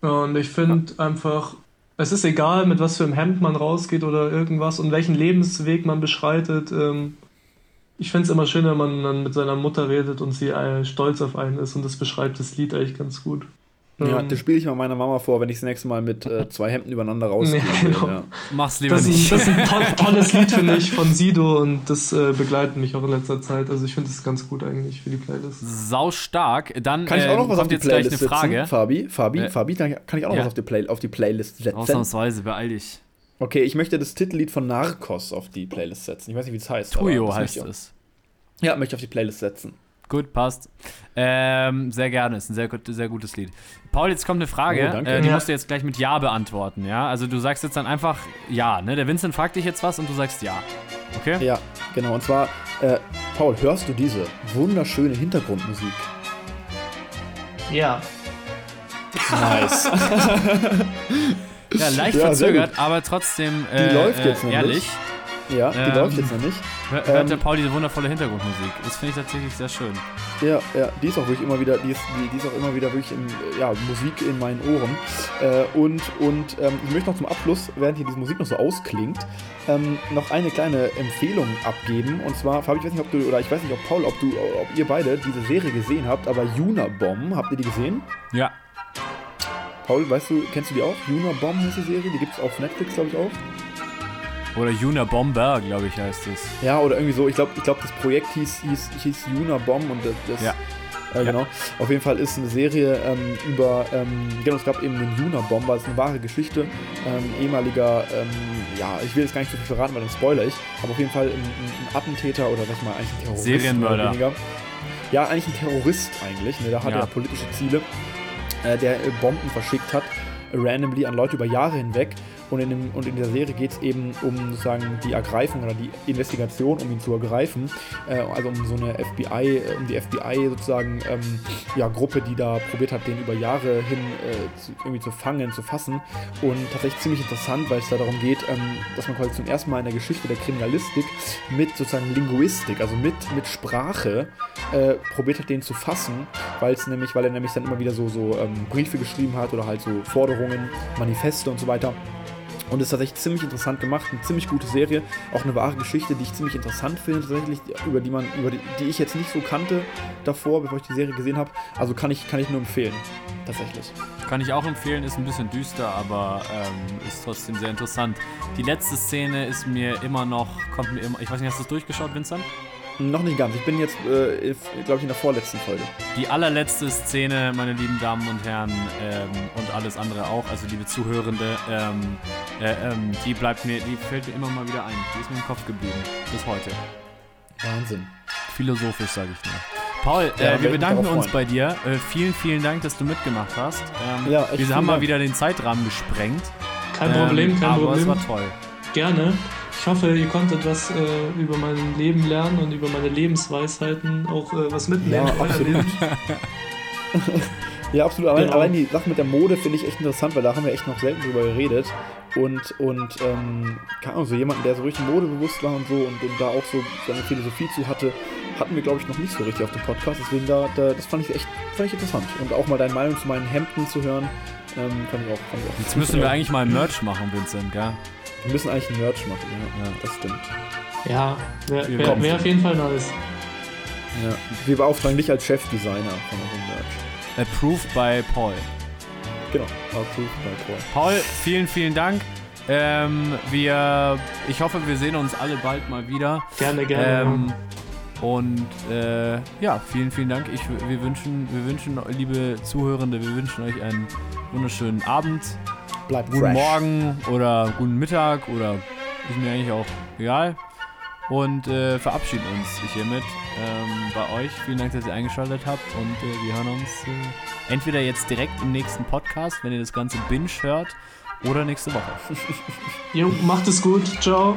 S3: Und ich finde ja. einfach, es ist egal, mit was für einem Hemd man rausgeht oder irgendwas und welchen Lebensweg man beschreitet. Ähm, ich finde es immer schön, wenn man dann mit seiner Mutter redet und sie äh, stolz auf einen ist und das beschreibt das Lied eigentlich ganz gut.
S1: Ja, ähm, das spiele ich mal meiner Mama vor, wenn ich das nächste Mal mit äh, zwei Hemden übereinander rausgehe. Nee, genau. ja.
S2: Mach's lieber
S3: das
S2: nicht.
S3: Ist, das ist ein to tolles Lied, finde ich, von Sido und das äh, begleitet mich auch in letzter Zeit. Also ich finde das ganz gut eigentlich für die Playlist.
S2: Sau stark. Dann
S1: kann ich auch noch
S2: äh,
S1: was auf die Playlist setzen, Frage. Fabi, Fabi, äh, Fabi, dann kann ich auch noch ja. was auf die, Play auf die Playlist setzen.
S2: Ausnahmsweise, beeil dich.
S1: Okay, ich möchte das Titellied von Narcos auf die Playlist setzen. Ich weiß nicht, wie es heißt.
S2: Tuyo heißt es.
S1: Ja, möchte ich auf die Playlist setzen.
S2: Gut, passt. Ähm, sehr gerne, ist ein sehr, sehr gutes Lied. Paul, jetzt kommt eine Frage, oh, äh, die ja. musst du jetzt gleich mit Ja beantworten, ja? Also du sagst jetzt dann einfach Ja, ne? Der Vincent fragt dich jetzt was und du sagst Ja. Okay?
S1: Ja, genau. Und zwar, äh, Paul, hörst du diese wunderschöne Hintergrundmusik?
S3: Ja.
S1: Nice.
S2: ja, leicht ja, verzögert, aber trotzdem äh,
S1: die läuft jetzt
S2: äh, ehrlich.
S1: Ja, die ähm, läuft jetzt noch nicht.
S2: Hört ähm, der Paul diese wundervolle Hintergrundmusik. Das finde ich tatsächlich sehr schön.
S1: Ja, ja, die ist auch wirklich immer wieder, die ist, die, die ist auch immer wieder wirklich in, ja, Musik in meinen Ohren. Äh, und und ähm, ich möchte noch zum Abschluss, während hier diese Musik noch so ausklingt, ähm, noch eine kleine Empfehlung abgeben. Und zwar, Fabi, ich weiß nicht, ob du, oder ich weiß nicht, ob Paul, ob du, ob ihr beide diese Serie gesehen habt, aber Unabomb, habt ihr die gesehen?
S2: Ja.
S1: Paul, weißt du, kennst du die auch? Unabomb heißt die Serie, die gibt es auf Netflix, glaube ich, auch.
S2: Oder Juna Bomber, glaube ich, heißt es.
S1: Ja, oder irgendwie so. Ich glaube, ich glaub, das Projekt hieß, hieß, hieß Juna Bomb und das. das ja. Äh, genau. Ja. Auf jeden Fall ist eine Serie ähm, über, ähm, genau, es gab eben den Juna Bomber, das ist eine wahre Geschichte. Ähm, ehemaliger, ähm, ja, ich will jetzt gar nicht so viel verraten, weil dann spoiler ich, aber auf jeden Fall ein, ein Attentäter oder ich mal, eigentlich ein Terrorist.
S2: Serienmörder.
S1: Ja, eigentlich ein Terrorist eigentlich, ne? Da hat ja. er politische Ziele, äh, der äh, Bomben verschickt hat, randomly an Leute über Jahre hinweg und in, dem, und in der Serie geht es eben um sozusagen die Ergreifung oder die Investigation, um ihn zu ergreifen. Äh, also um so eine FBI, äh, um die FBI sozusagen ähm, ja, Gruppe, die da probiert hat, den über Jahre hin äh, zu, irgendwie zu fangen, zu fassen. Und tatsächlich ziemlich interessant, weil es da darum geht, ähm, dass man quasi zum ersten Mal in der Geschichte der Kriminalistik mit sozusagen Linguistik, also mit, mit Sprache, äh, probiert hat, den zu fassen, weil es nämlich, weil er nämlich dann immer wieder so, so ähm, Briefe geschrieben hat oder halt so Forderungen, Manifeste und so weiter. Und ist tatsächlich ziemlich interessant gemacht, eine ziemlich gute Serie, auch eine wahre Geschichte, die ich ziemlich interessant finde, tatsächlich, über die man, über die, die ich jetzt nicht so kannte davor, bevor ich die Serie gesehen habe. Also kann ich, kann ich nur empfehlen, tatsächlich.
S2: Kann ich auch empfehlen, ist ein bisschen düster, aber ähm, ist trotzdem sehr interessant. Die letzte Szene ist mir immer noch, kommt mir immer, ich weiß nicht, hast du es durchgeschaut, Vincent?
S1: Noch nicht ganz. Ich bin jetzt, äh, glaube ich, in der vorletzten Folge.
S2: Die allerletzte Szene, meine lieben Damen und Herren, ähm, und alles andere auch, also liebe Zuhörende, ähm, äh, ähm, die bleibt mir, die fällt mir immer mal wieder ein. Die ist mir im Kopf geblieben. Bis heute.
S1: Wahnsinn.
S2: Philosophisch, sage ich nur. Paul, ja, äh, wir bedanken uns bei dir. Äh, vielen, vielen Dank, dass du mitgemacht hast. Ähm, ja, wir haben mal wieder den Zeitrahmen gesprengt.
S3: Kein Problem, kein
S2: aber
S3: Problem.
S2: Aber es war toll.
S3: Gerne. Ich hoffe, ihr konntet was äh, über mein Leben lernen und über meine Lebensweisheiten auch äh, was mitnehmen.
S1: Ja, absolut. ja, absolut. Allein, genau. allein, die Sache mit der Mode finde ich echt interessant, weil da haben wir echt noch selten drüber geredet. Und, und ähm, keine Ahnung, so jemanden, der so richtig modebewusst war und so und, und da auch so seine Philosophie zu hatte, hatten wir, glaube ich, noch nicht so richtig auf dem Podcast. Deswegen, da, da, das fand ich echt fand ich interessant. Und auch mal deine Meinung zu meinen Hemden zu hören, ähm, fand ich auch. Fand ich auch
S2: Jetzt müssen wir eigentlich mal Merch machen, Vincent, gell?
S1: Wir müssen eigentlich ein Merch machen, ja, ja das stimmt.
S3: Ja, wäre wär, wär auf jeden Fall nice.
S1: Ja, wir beauftragen dich als Chefdesigner von unserem Merch.
S2: Approved by Paul.
S1: Genau, approved by Paul.
S2: Paul, vielen, vielen Dank. Ähm, wir, ich hoffe, wir sehen uns alle bald mal wieder.
S3: Gerne, gerne. Ähm,
S2: und äh, ja, vielen, vielen Dank. Ich, wir, wünschen, wir wünschen, liebe Zuhörende, wir wünschen euch einen wunderschönen Abend,
S1: Bleibt
S2: guten
S1: fresh.
S2: Morgen oder guten Mittag oder ist mir eigentlich auch egal. Und äh, verabschieden uns hiermit ähm, bei euch. Vielen Dank, dass ihr eingeschaltet habt und äh, wir hören uns äh, entweder jetzt direkt im nächsten Podcast, wenn ihr das Ganze binge hört, oder nächste Woche.
S3: Jo, macht es gut. Ciao.